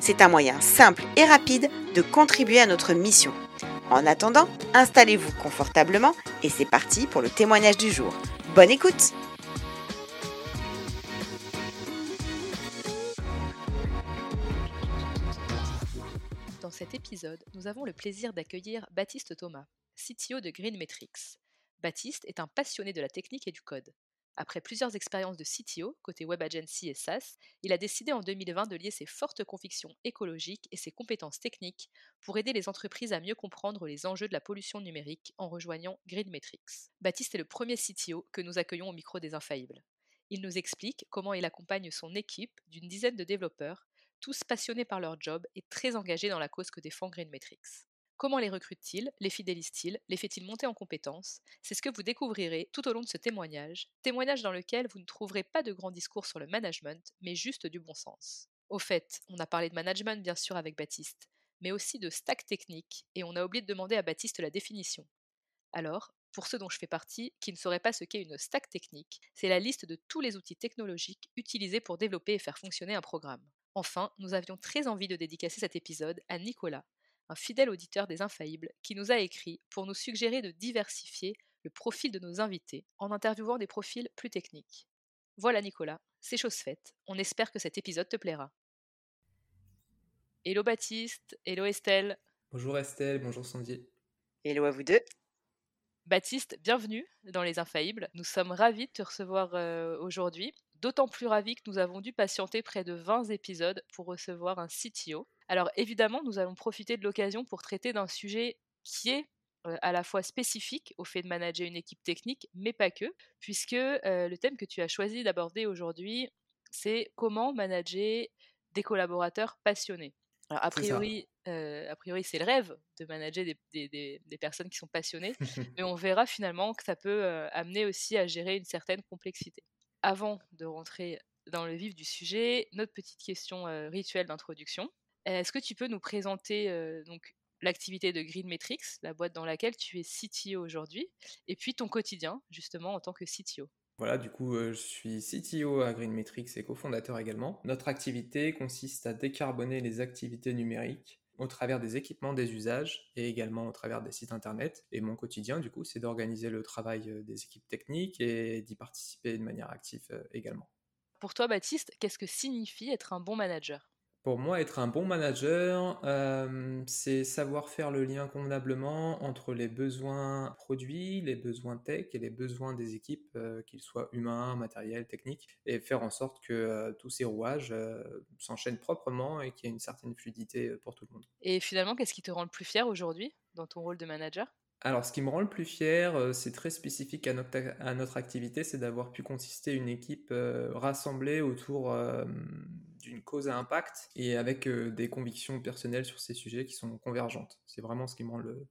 C'est un moyen simple et rapide de contribuer à notre mission. En attendant, installez-vous confortablement et c'est parti pour le témoignage du jour. Bonne écoute Dans cet épisode, nous avons le plaisir d'accueillir Baptiste Thomas, CTO de Green Metrics. Baptiste est un passionné de la technique et du code. Après plusieurs expériences de CTO, côté Web Agency et SaaS, il a décidé en 2020 de lier ses fortes convictions écologiques et ses compétences techniques pour aider les entreprises à mieux comprendre les enjeux de la pollution numérique en rejoignant Gridmetrics. Baptiste est le premier CTO que nous accueillons au micro des Infaillibles. Il nous explique comment il accompagne son équipe d'une dizaine de développeurs, tous passionnés par leur job et très engagés dans la cause que défend Gridmetrics. Comment les recrute-t-il? Les fidélise-t-il? Les fait-il monter en compétences? C'est ce que vous découvrirez tout au long de ce témoignage, témoignage dans lequel vous ne trouverez pas de grands discours sur le management, mais juste du bon sens. Au fait, on a parlé de management bien sûr avec Baptiste, mais aussi de stack technique, et on a oublié de demander à Baptiste la définition. Alors, pour ceux dont je fais partie, qui ne sauraient pas ce qu'est une stack technique, c'est la liste de tous les outils technologiques utilisés pour développer et faire fonctionner un programme. Enfin, nous avions très envie de dédicacer cet épisode à Nicolas, un fidèle auditeur des Infaillibles, qui nous a écrit pour nous suggérer de diversifier le profil de nos invités en interviewant des profils plus techniques. Voilà Nicolas, c'est chose faite. On espère que cet épisode te plaira. Hello Baptiste, hello Estelle. Bonjour Estelle, bonjour Sandy. Hello à vous deux. Baptiste, bienvenue dans Les Infaillibles. Nous sommes ravis de te recevoir euh, aujourd'hui. D'autant plus ravis que nous avons dû patienter près de 20 épisodes pour recevoir un CTO. Alors évidemment, nous allons profiter de l'occasion pour traiter d'un sujet qui est à la fois spécifique au fait de manager une équipe technique, mais pas que, puisque le thème que tu as choisi d'aborder aujourd'hui, c'est comment manager des collaborateurs passionnés. Alors, a priori, a priori, c'est le rêve de manager des, des, personnes qui sont passionnées, mais on verra finalement que ça peut amener aussi à gérer une certaine complexité. Avant de rentrer dans le vif du sujet, notre petite question rituelle d'introduction. Est-ce que tu peux nous présenter donc l'activité de Green Metrics, la boîte dans laquelle tu es CTO aujourd'hui, et puis ton quotidien justement en tant que CTO voilà, du coup, je suis CTO à Green Metrics et cofondateur également. Notre activité consiste à décarboner les activités numériques au travers des équipements, des usages et également au travers des sites internet. Et mon quotidien, du coup, c'est d'organiser le travail des équipes techniques et d'y participer de manière active également. Pour toi, Baptiste, qu'est-ce que signifie être un bon manager? Pour moi, être un bon manager, euh, c'est savoir faire le lien convenablement entre les besoins produits, les besoins tech et les besoins des équipes, euh, qu'ils soient humains, matériels, techniques, et faire en sorte que euh, tous ces rouages s'enchaînent proprement et qu'il y ait une certaine fluidité pour tout le monde. Et finalement, qu'est-ce qui te rend le plus fier aujourd'hui dans ton rôle de manager? Alors, ce qui me rend le plus fier, c'est très spécifique à notre, à notre activité, c'est d'avoir pu consister une équipe rassemblée autour d'une cause à impact et avec des convictions personnelles sur ces sujets qui sont convergentes. C'est vraiment ce qui me rend le,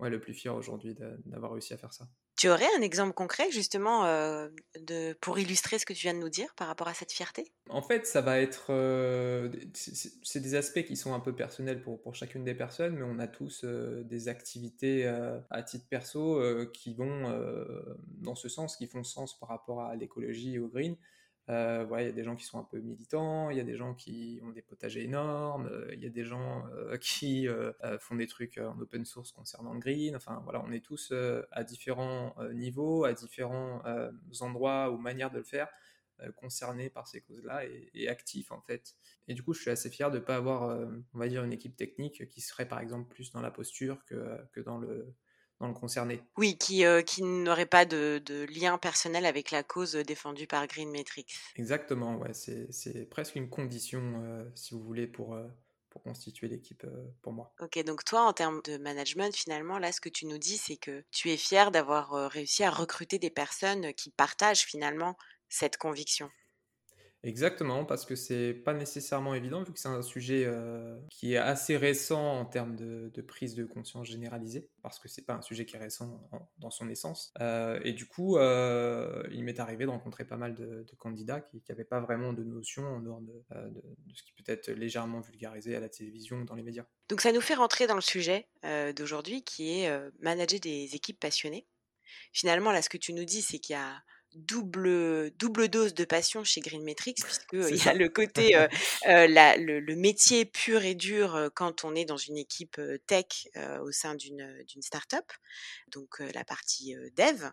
ouais, le plus fier aujourd'hui d'avoir réussi à faire ça. Tu aurais un exemple concret justement euh, de, pour illustrer ce que tu viens de nous dire par rapport à cette fierté? En fait, ça va être... Euh, c'est des aspects qui sont un peu personnels pour, pour chacune des personnes, mais on a tous euh, des activités à titre perso qui vont dans ce sens, qui font sens par rapport à l'écologie et au green. Euh, il y a des gens qui sont un peu militants, il y a des gens qui ont des potagers énormes, euh, il y a des gens euh, qui font des trucs en open source concernant le green. Enfin, voilà, on est tous à différents niveaux, à différents endroits ou manières de le faire concernés par ces causes-là et, actifs en fait. Et du coup, je suis assez fier de ne pas avoir, on va dire, une équipe technique qui serait par exemple plus dans la posture que, que dans le dans le concerné. Oui, qui, euh, qui n'aurait pas de, de, lien personnel avec la cause défendue par Green Metrics. Exactement, ouais, c'est presque une condition, euh, si vous voulez, pour, euh, pour constituer l'équipe pour moi. Ok, donc toi, en termes de management, finalement, là, ce que tu nous dis, c'est que tu es fier d'avoir réussi à recruter des personnes qui partagent finalement cette conviction. Exactement, parce que c'est pas nécessairement évident, vu que c'est un sujet euh, qui est assez récent en termes de, prise de conscience généralisée, parce que c'est pas un sujet qui est récent dans son essence. Euh, et du coup, euh, il m'est arrivé de rencontrer pas mal de, candidats qui n'avaient pas vraiment de notion en dehors de, ce qui peut être légèrement vulgarisé à la télévision ou dans les médias. Donc ça nous fait rentrer dans le sujet d'aujourd'hui, qui est manager des équipes passionnées. Finalement, là, ce que tu nous dis, c'est qu'il y a double, double dose de passion chez Green Metrics, puisqu'il y a le côté, euh, euh, la, le, le, métier pur et dur quand on est dans une équipe tech au sein d'une start-up, donc la partie dev.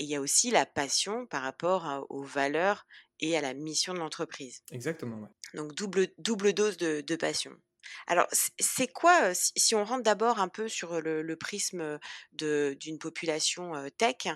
Et il y a aussi la passion par rapport aux valeurs et à la mission de l'entreprise. Exactement, ouais. Donc double, double dose de, de passion. Alors, c'est quoi, si on rentre d'abord un peu sur le, prisme d'une population tech,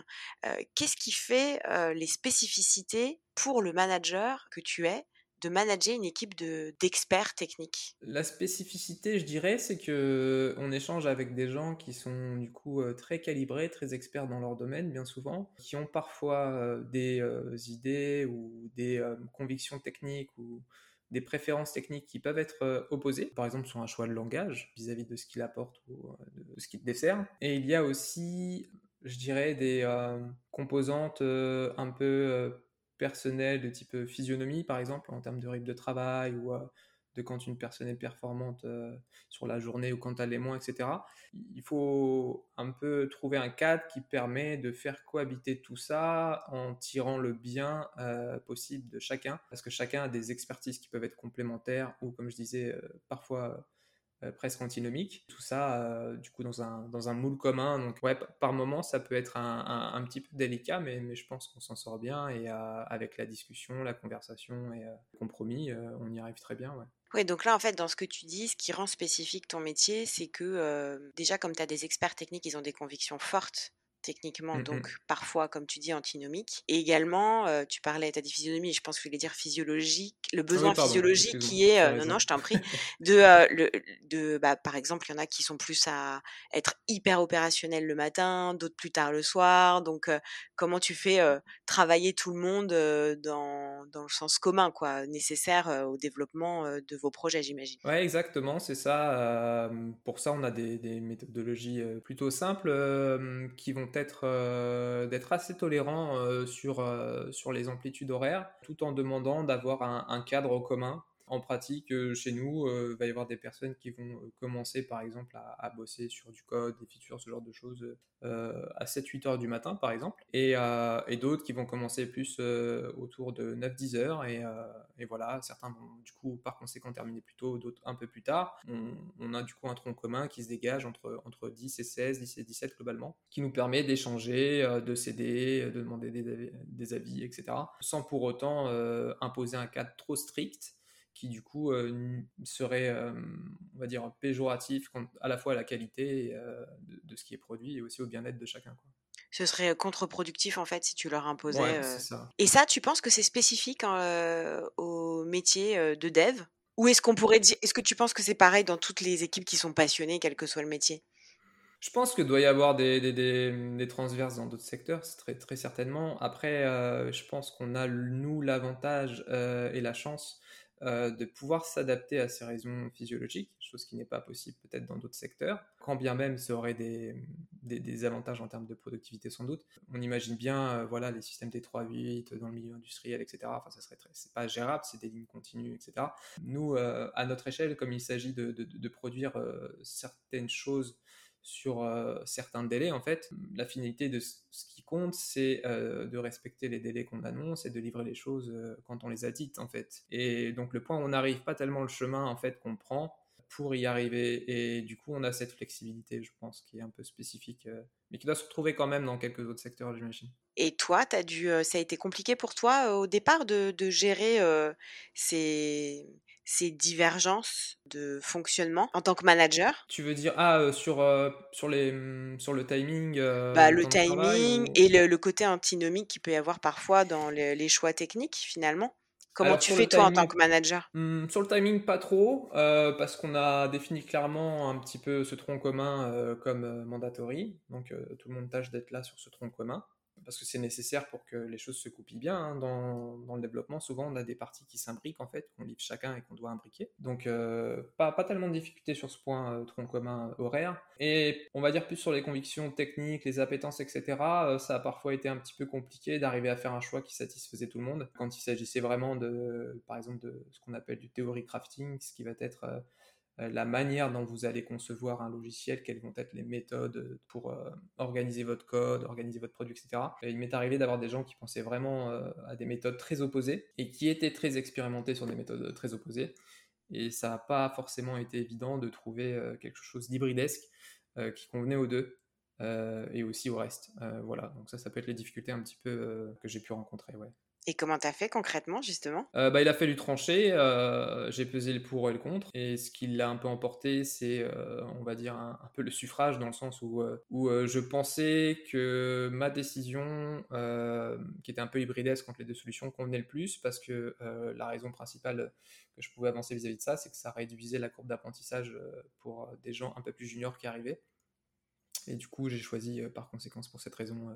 qu'est-ce qui fait les spécificités pour le manager que tu es de manager une équipe d'experts techniques? La spécificité, je dirais, c'est que on échange avec des gens qui sont du coup très calibrés, très experts dans leur domaine, bien souvent, qui ont parfois des idées ou des convictions techniques ou des préférences techniques qui peuvent être euh, opposées, par exemple sur un choix de langage vis-à-vis de ce qu'il apporte ou euh, de ce qu'il dessert. Et il y a aussi, je dirais, des euh, composantes un peu personnelles de type physionomie, par exemple, en termes de rythme de travail ou de quand une personne est performante euh, sur la journée ou quand elle est moins, etc. Il faut un peu trouver un cadre qui permet de faire cohabiter tout ça en tirant le bien euh, possible de chacun, parce que chacun a des expertises qui peuvent être complémentaires ou, comme je disais, euh, parfois presque antinomique. Tout ça, du coup, dans un, dans un moule commun. Donc, ouais, par moment, ça peut être un, un, petit peu délicat, mais, mais je pense qu'on s'en sort bien. Et avec la discussion, la conversation et le compromis, on y arrive très bien. Oui, donc là, en fait, dans ce que tu dis, ce qui rend spécifique ton métier, c'est que déjà, comme tu as des experts techniques, ils ont des convictions fortes techniquement, mmh donc parfois, comme tu dis, antinomique. Et également, tu parlais, tu as dit physionomie, je pense que je voulais dire physiologique, le ah besoin physiologique qui est, non, non, je t'en prie, de, le, de bah, par exemple, il y en a qui sont plus à être hyper opérationnels le matin, d'autres plus tard le soir. Donc, comment tu fais travailler tout le monde dans, dans, le sens commun, quoi, nécessaire au développement de vos projets, j'imagine? Ouais, exactement, c'est ça. pour ça, on a des, des méthodologies plutôt simples qui vont euh, d'être assez tolérant euh, sur, euh, sur les amplitudes horaires, tout en demandant d'avoir un cadre commun en pratique, euh, chez nous, il euh, va y avoir des personnes qui vont euh, commencer par exemple à, bosser sur du code, des features, ce genre de choses à 7-8 heures du matin par exemple, et, d'autres qui vont commencer plus autour de 9-10 heures, et, voilà, certains vont du coup par conséquent terminer plus tôt, d'autres un peu plus tard. On, a du coup un tronc commun qui se dégage entre, entre 10 et 16, 10 et 17 globalement, qui nous permet d'échanger, de s'aider, de demander des, avis, etc., sans pour autant imposer un cadre trop strict qui du coup euh, serait, euh, on va dire, péjoratif à la fois à la qualité euh, de, ce qui est produit et aussi au bien-être de chacun. Quoi. Ce serait contre-productif en fait si tu leur imposais. Ça. Et ça, tu penses que c'est spécifique hein, au métier de dev? Ou est-ce qu'on pourrait dire, est-ce que tu penses que c'est pareil dans toutes les équipes qui sont passionnées, quel que soit le métier? Je pense que doit y avoir des, des, des, transverses dans d'autres secteurs, très, très certainement. Après, je pense qu'on a, nous, l'avantage et la chance euh, de pouvoir s'adapter à ces raisons physiologiques, chose qui n'est pas possible peut-être dans d'autres secteurs, quand bien même ça aurait des, des, avantages en termes de productivité sans doute. On imagine bien euh, voilà, les systèmes T3-8 dans le milieu industriel, etc. Enfin, ça serait c'est pas gérable, c'est des lignes continues, etc. Nous, euh, à notre échelle, comme il s'agit de, de, produire certaines choses sur euh, certains délais, en fait. La finalité de ce qui compte, c'est euh, de respecter les délais qu'on annonce et de livrer les choses euh, quand on les a dites, en fait. Et donc, le point où on n'arrive pas tellement le chemin, en fait, qu'on prend pour y arriver. Et du coup, on a cette flexibilité, je pense, qui est un peu spécifique, mais qui doit se retrouver quand même dans quelques autres secteurs, j'imagine. Et toi, as dû, ça a été compliqué pour toi au départ de, de gérer ces ces divergences de fonctionnement en tant que manager? Tu veux dire ah euh, sur euh, sur les mmh, sur le timing euh, bah, le timing et le, côté antinomique qu'il peut y avoir parfois dans les, choix techniques finalement? Comment tu fais toi en tant que manager? Mmh, Sur le timing, pas trop, parce qu'on a défini clairement un petit peu ce tronc commun comme mandatory. Donc tout le monde tâche d'être là sur ce tronc commun parce que c'est nécessaire pour que les choses se coupent bien. Hein. Dans, le développement, souvent, on a des parties qui s'imbriquent, en fait, qu'on livre chacun et qu'on doit imbriquer. Donc, euh, pas, pas, tellement de difficultés sur ce point euh, tronc commun euh, horaire. Et on va dire plus sur les convictions techniques, les appétences, etc. ça a parfois été un petit peu compliqué d'arriver à faire un choix qui satisfaisait tout le monde. Quand il s'agissait vraiment de, par exemple, de ce qu'on appelle du theory crafting, ce qui va être la manière dont vous allez concevoir un logiciel, quelles vont être les méthodes pour euh, organiser votre code, organiser votre produit, etc. Et il m'est arrivé d'avoir des gens qui pensaient vraiment euh, à des méthodes très opposées et qui étaient très expérimentés sur des méthodes très opposées. Et ça n'a pas forcément été évident de trouver quelque chose d'hybridesque qui convenait aux deux. et aussi au reste. voilà, donc ça, ça peut être les difficultés un petit peu que j'ai pu rencontrer. Et comment t'as fait concrètement, justement? Euh, bah, Il a fallu trancher, euh, j'ai pesé le pour et le contre, et ce qui l'a un peu emporté, c'est, euh, on va dire, un, peu le suffrage, dans le sens où, je pensais que ma décision, qui était un peu hybridesque entre les deux solutions, convenait le plus, parce que la raison principale que je pouvais avancer vis-à-vis -vis de ça, c'est que ça réduisait la courbe d'apprentissage pour des gens un peu plus juniors qui arrivaient. Et du coup, j'ai choisi par conséquence pour cette raison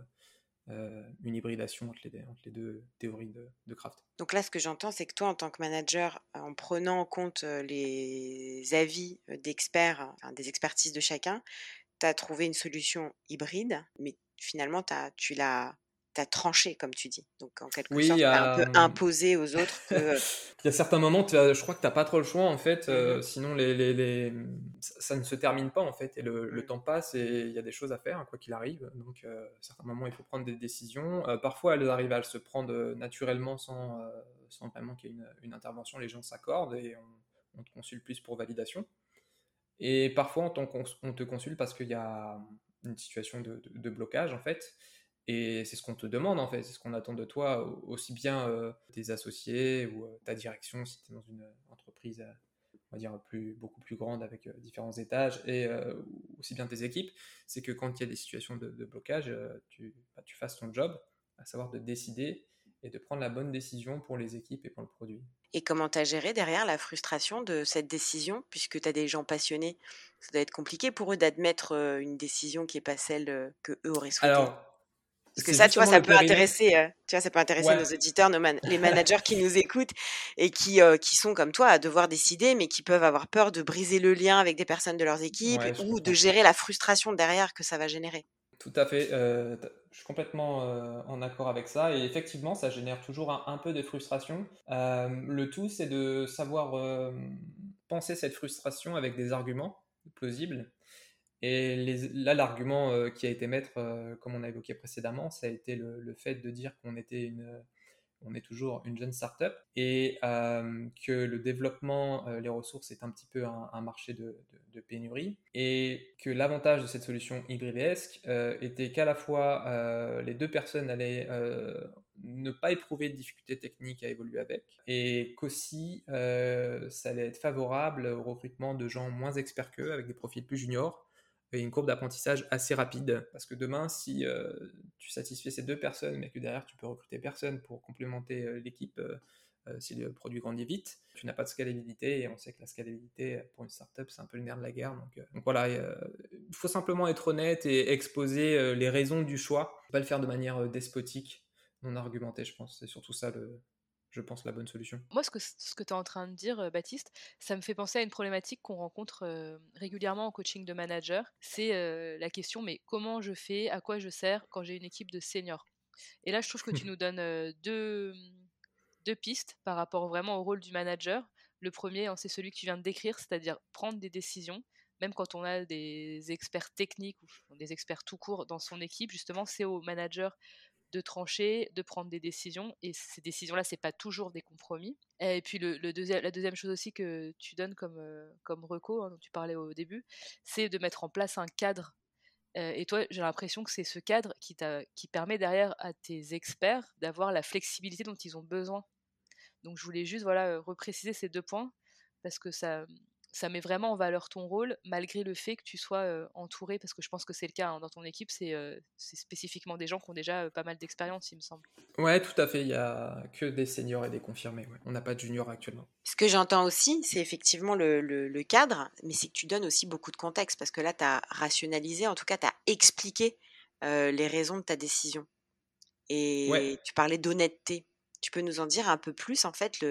euh, une hybridation entre les, deux théories de, de, Craft. Donc là, ce que j'entends, c'est que toi, en tant que manager, en prenant en compte euh, les avis euh, d'experts, des expertises de chacun, tu as trouvé une solution hybride, mais finalement, as, tu l'as t'as tranché, comme tu dis. Donc, en quelque sorte, t'as un peu imposé aux autres que... il y a certains moments, je crois que t'as pas trop le choix, en fait. Sinon, les, les, les, ça ne se termine pas, en fait. Et le, le mmh. temps passe et il y a des choses à faire, quoi qu'il arrive. Donc, à certains moments, il faut prendre des décisions. parfois, elles arrivent à se prendre naturellement sans, sans vraiment qu'il y ait une, une, intervention. Les gens s'accordent et on, on, te consulte plus pour validation. Et parfois, on, on te consulte parce qu'il y a une situation de, de, de blocage, en fait. Et c'est ce qu'on te demande en fait, c'est ce qu'on attend de toi, aussi bien euh, tes associés ou euh, ta direction si tu es dans une entreprise, euh, on va dire, plus, beaucoup plus grande avec différents étages, et aussi bien tes équipes, c'est que quand il y a des situations de, blocage, tu, bah, tu fasses ton job, à savoir de décider et de prendre la bonne décision pour les équipes et pour le produit. Et comment tu as géré derrière la frustration de cette décision, puisque tu as des gens passionnés? Ça doit être compliqué pour eux d'admettre une décision qui n'est pas celle que eux auraient souhaité. Alors, parce que ça, tu vois, ça peut intéresser, euh, tu vois, ça peut intéresser nos auditeurs, nos les managers qui nous écoutent et qui, euh, qui sont comme toi à devoir décider, mais qui peuvent avoir peur de briser le lien avec des personnes de leurs équipes ou de gérer la frustration derrière que ça va générer. Tout à fait. Euh, je suis complètement en accord avec ça. Et effectivement, ça génère toujours un, un peu de frustration. le tout, c'est de savoir penser cette frustration avec des arguments plausibles et là, l'argument euh, qui a été mettre, euh, comme on a évoqué précédemment, ça a été le, fait de dire qu'on était une, on est toujours une jeune start-up et euh, que le développement, les ressources est un petit peu un, marché de, pénurie et que l'avantage de cette solution hybridesque était qu'à la fois les deux personnes allaient ne pas éprouver de difficultés techniques à évoluer avec et qu'aussi ça allait être favorable au recrutement de gens moins experts qu'eux avec des profils plus juniors une courbe d'apprentissage assez rapide. Parce que demain, si euh, tu satisfais ces deux personnes, mais que derrière tu peux recruter personne pour complémenter euh, l'équipe, euh, si le produit grandit vite, tu n'as pas de scalabilité. Et on sait que la scalabilité pour une startup, c'est un peu le nerf de la guerre. Donc, donc voilà, Il faut simplement être honnête et exposer les raisons du choix, pas le faire de manière despotique, non argumentée, je pense. C'est surtout ça le, je pense, la bonne solution. Moi, ce que, ce que tu es en train de dire, Baptiste, ça me fait penser à une problématique qu'on rencontre régulièrement en coaching de manager. C'est la question, mais comment je fais, à quoi je sers quand j'ai une équipe de seniors? Et là, je trouve que tu nous donnes deux, deux pistes par rapport vraiment au rôle du manager. Le premier, hein, c'est celui que tu viens de décrire, c'est-à-dire prendre des décisions même quand on a des experts techniques ou des experts tout court dans son équipe, justement, c'est au manager de trancher, de prendre des décisions. Et ces décisions-là, c'est pas toujours des compromis. Et puis la deuxième chose aussi que tu donnes comme, euh, comme hein, dont tu parlais au début, c'est de mettre en place un cadre. Euh, et toi, j'ai l'impression que c'est ce cadre qui, qui permet derrière à tes experts d'avoir la flexibilité dont ils ont besoin. Donc je voulais juste voilà, repréciser ces deux points parce que ça, ça met vraiment en valeur ton rôle, malgré le fait que tu sois entouré, parce que je pense que c'est le cas hein, dans ton équipe, c'est spécifiquement des gens qui ont déjà pas mal d'expérience, il me semble. Ouais, tout à fait, il n'y a que des seniors et des confirmés, on n'a pas de juniors actuellement. Ce que j'entends aussi, c'est effectivement le, cadre, mais c'est que tu donnes aussi beaucoup de contexte, parce que là, tu as rationalisé, en tout cas, tu as expliqué les raisons de ta décision. Et tu parlais d'honnêteté. Tu peux nous en dire un peu plus, en fait,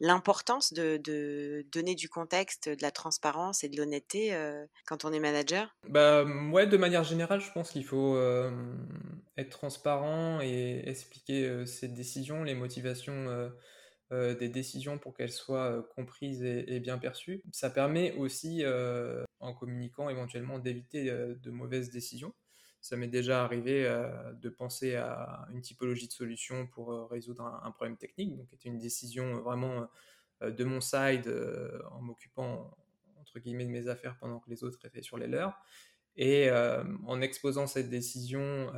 l'importance de, donner du contexte, de la transparence et de l'honnêteté quand on est manager? Bah, ouais, de manière générale, je pense qu'il faut être transparent et expliquer ses décisions, les motivations des décisions pour qu'elles soient comprises et, bien perçues. Ça permet aussi, en communiquant éventuellement, d'éviter de mauvaises décisions. Ça m'est déjà arrivé euh, de penser à une typologie de solution pour euh, résoudre un, problème technique, donc c'était une décision vraiment euh, de mon side en m'occupant entre guillemets de mes affaires pendant que les autres étaient sur les leurs. Et en exposant cette décision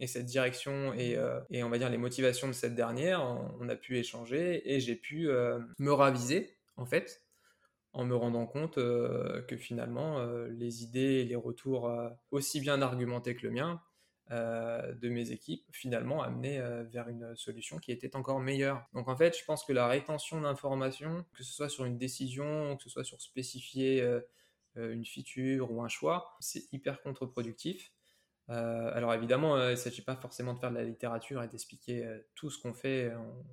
et cette direction et, et, on va dire les motivations de cette dernière, on a pu échanger et j'ai pu me raviser en fait en me rendant compte euh, que finalement, euh, les idées et les retours euh, aussi bien argumentés que le mien de mes équipes, finalement, amenaient vers une solution qui était encore meilleure. Donc en fait, je pense que la rétention d'informations, que ce soit sur une décision, que ce soit sur spécifier une feature ou un choix, c'est hyper contre-productif. Euh, alors évidemment, euh, il ne s'agit pas forcément de faire de la littérature et d'expliquer euh, tout ce qu'on fait.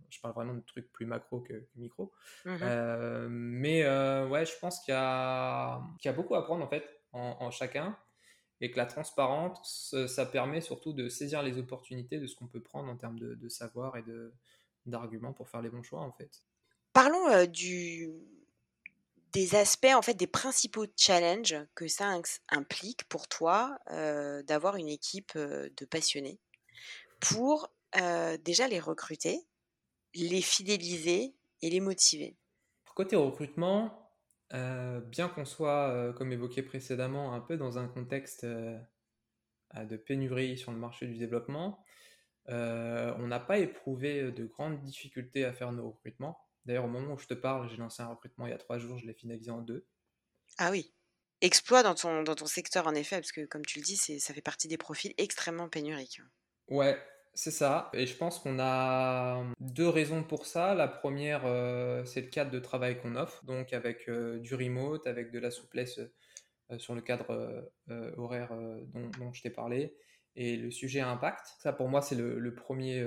je parle vraiment de trucs plus macro que, micro. Mmh mais ouais, je pense qu'il y, a beaucoup à prendre en fait en, chacun et que la transparence, ça permet surtout de saisir les opportunités de ce qu'on peut prendre en termes de, de savoir et d'arguments pour faire les bons choix en fait. Parlons du, des aspects, en fait, des principaux challenges que ça implique pour toi d'avoir une équipe de passionnés pour déjà les recruter, les fidéliser et les motiver? Côté recrutement, bien qu'on soit, comme évoqué précédemment, un peu dans un contexte de pénurie sur le marché du développement, on n'a pas éprouvé de grandes difficultés à faire nos recrutements. D'ailleurs, au moment où je te parle, j'ai lancé un recrutement il y a trois jours, je l'ai finalisé en deux. Ah oui. Exploit dans ton, dans ton secteur, en effet, parce que comme tu le dis, ça fait partie des profils extrêmement pénuriques. Ouais, c'est ça. Et je pense qu'on a deux raisons pour ça. La première, euh, c'est le cadre de travail qu'on offre, donc avec euh, du remote, avec de la souplesse euh, sur le cadre horaire dont, je t'ai parlé, et le sujet impact. Ça, pour moi, c'est le, le, premier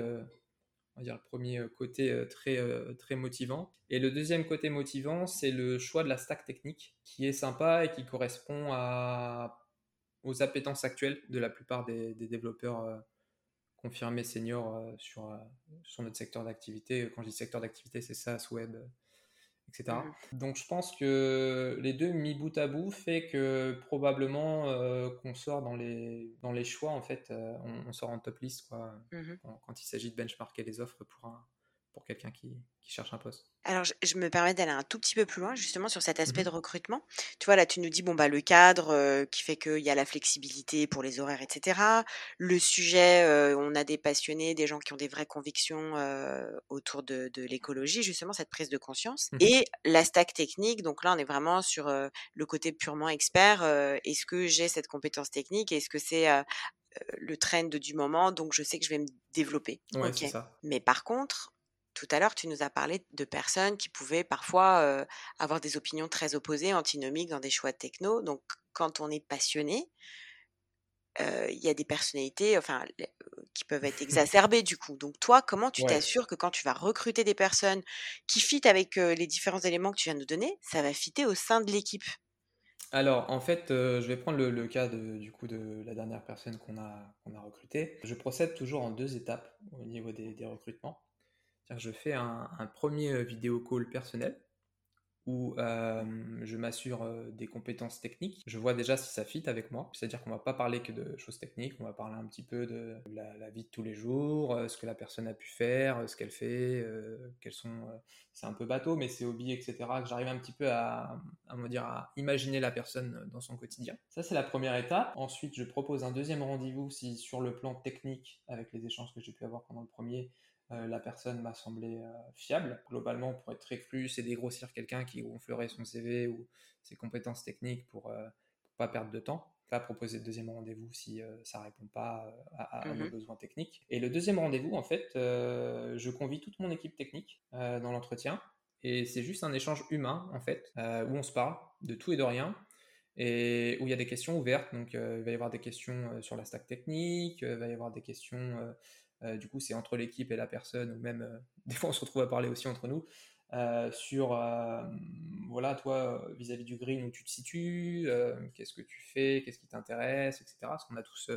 on va dire le premier euh, côté euh, très, euh, très motivant. Et le deuxième côté motivant, c'est le choix de la stack technique, qui est sympa et qui correspond aux appétences actuelles de la plupart des, développeurs confirmés seniors sur, sur notre secteur d'activité. Quand je dis secteur d'activité, c'est SaaS, web, etc. Mmh. Donc je pense que les deux mis bout à bout fait que probablement euh, qu'on sort dans les, dans les choix, en fait, euh, on, sort en top list quoi, mmh quand, il s'agit de benchmarker les offres pour, un, pour quelqu'un qui, qui cherche un poste. Alors, je, me permets d'aller un tout petit peu plus loin, justement, sur cet aspect mmh de recrutement. Tu vois, là, tu nous dis, bon, bah, le cadre euh, qui fait qu'il y a la flexibilité pour les horaires, etc. Le sujet, euh, on a des passionnés, des gens qui ont des vraies convictions euh, autour de, l'écologie, justement, cette prise de conscience. Mmh Et la stack technique, donc là, on est vraiment sur le côté purement expert. Est-ce que j'ai cette compétence technique Est-ce que c'est le trend du moment Donc, je sais que je vais me développer. Ouais, c'est ça. Mais par contre, tout à l'heure, tu nous as parlé de personnes qui pouvaient parfois avoir des opinions très opposées, antinomiques dans des choix techno. Donc, quand on est passionné, il y a des personnalités enfin, qui peuvent être exacerbées du coup. Donc, toi, comment tu t'assures que quand tu vas recruter des personnes qui fitent avec les différents éléments que tu viens de nous donner, ça va fitter au sein de l'équipe? Alors, en fait, je vais prendre le, cas de, du coup de la dernière personne qu'on a, qu'on a recrutée. Je procède toujours en deux étapes au niveau des, recrutements. Je fais un, premier vidéo call personnel où je m'assure des compétences techniques. Je vois déjà si ça fit avec moi. C'est-à-dire qu'on va pas parler que de choses techniques, on va parler un petit peu de la, vie de tous les jours, ce que la personne a pu faire, ce qu'elle fait, quels sont. c'est un peu bateau, mais c'est hobby, etc. Que j'arrive un petit peu à, à, dire, à imaginer la personne dans son quotidien. Ça, c'est la première étape. Ensuite, je propose un deuxième rendez-vous si sur le plan technique, avec les échanges que j'ai pu avoir pendant le premier, euh, la personne m'a semblé euh, fiable. Globalement, pour être très cru, c'est dégrossir quelqu'un qui gonflerait son CV ou ses compétences techniques pour ne euh, pas perdre de temps. Pas proposer le deuxième rendez-vous si ça ne répond pas à, nos mmh besoins techniques. Et le deuxième rendez-vous, en fait, je convie toute mon équipe technique dans l'entretien. Et c'est juste un échange humain, en fait, où on se parle de tout et de rien et où il y a des questions ouvertes. Donc, il va y avoir des questions sur la stack technique, il va y avoir des questions euh, du coup, c'est entre l'équipe et la personne, ou même euh, des fois on se retrouve à parler aussi entre nous. Euh, sur voilà toi vis-à-vis du green où tu te situes, qu'est-ce que tu fais, qu'est-ce qui t'intéresse, etc. Parce qu'on a tous,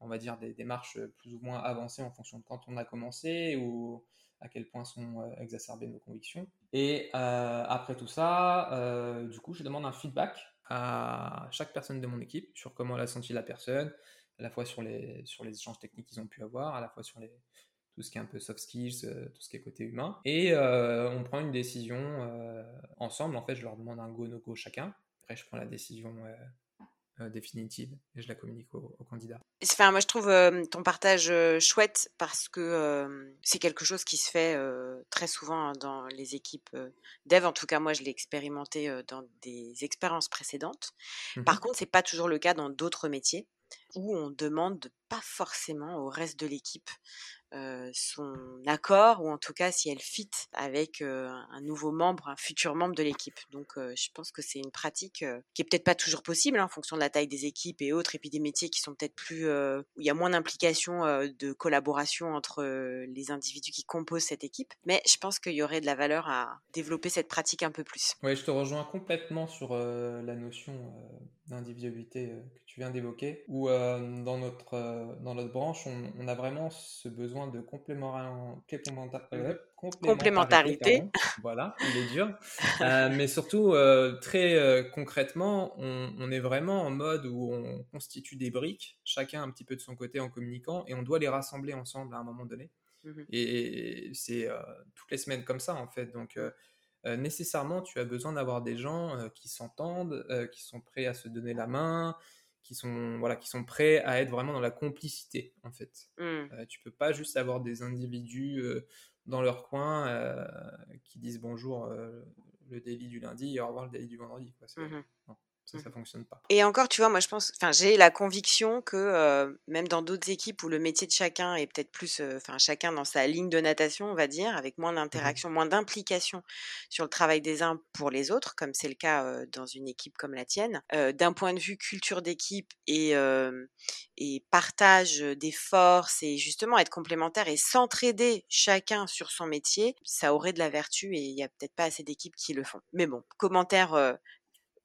on va dire, des démarches plus ou moins avancées en fonction de quand on a commencé ou à quel point sont exacerbées nos convictions? Et après tout ça, du coup, je demande un feedback à chaque personne de mon équipe sur comment elle a senti la personne, à la fois sur les, sur les échanges techniques qu'ils ont pu avoir, à la fois sur les, tout ce qui est un peu soft skills, euh, tout ce qui est côté humain. Et euh, on prend une décision euh, ensemble. En fait, je leur demande un go, no go chacun. Après, je prends la décision définitive et je la communique au, candidat. Enfin, moi, je trouve ton partage chouette parce que c'est quelque chose qui se fait très souvent dans les équipes dev. En tout cas, moi, je l'ai expérimenté dans des expériences précédentes. Mmh Par contre, c'est pas toujours le cas dans d'autres métiers où on demande pas forcément au reste de l'équipe son accord ou en tout cas si elle fit avec un nouveau membre, un futur membre de l'équipe. Donc je pense que c'est une pratique qui est peut-être pas toujours possible hein, en fonction de la taille des équipes et autres et puis des métiers qui sont peut-être plus où il y a moins d'implication de collaboration entre les individus qui composent cette équipe. Mais je pense qu'il y aurait de la valeur à développer cette pratique un peu plus. Oui, je te rejoins complètement sur la notion d'individualité que tu viens d'évoquer, où dans notre dans notre branche on, on a vraiment ce besoin de mmh complémentarité. Voilà, il est dur. Euh, mais surtout, euh, très euh, concrètement, on, est vraiment en mode où on constitue des briques, chacun un petit peu de son côté en communiquant, et on doit les rassembler ensemble à un moment donné. Mmh et, c'est toutes les semaines comme ça, en fait. Donc, nécessairement, tu as besoin d'avoir des gens qui s'entendent, qui sont prêts à se donner la main, qui sont voilà qui sont prêts à être vraiment dans la complicité en fait. Mmh. Euh, tu peux pas juste avoir des individus euh, dans leur coin euh, qui disent bonjour le daily du lundi et au revoir le daily du vendredi quoi. Ça, ça mmh. fonctionne pas. Et encore, tu vois, moi, je pense, enfin, j'ai la conviction que même dans d'autres équipes où le métier de chacun est peut-être plus, enfin, chacun dans sa ligne de natation, on va dire, avec moins mmh d'interaction, moins d'implication sur le travail des uns pour les autres, comme c'est le cas dans une équipe comme la tienne, d'un point de vue culture d'équipe et, et partage des forces et justement être complémentaire et s'entraider chacun sur son métier, ça aurait de la vertu et il y a peut-être pas assez d'équipes qui le font. Mais bon, commentaire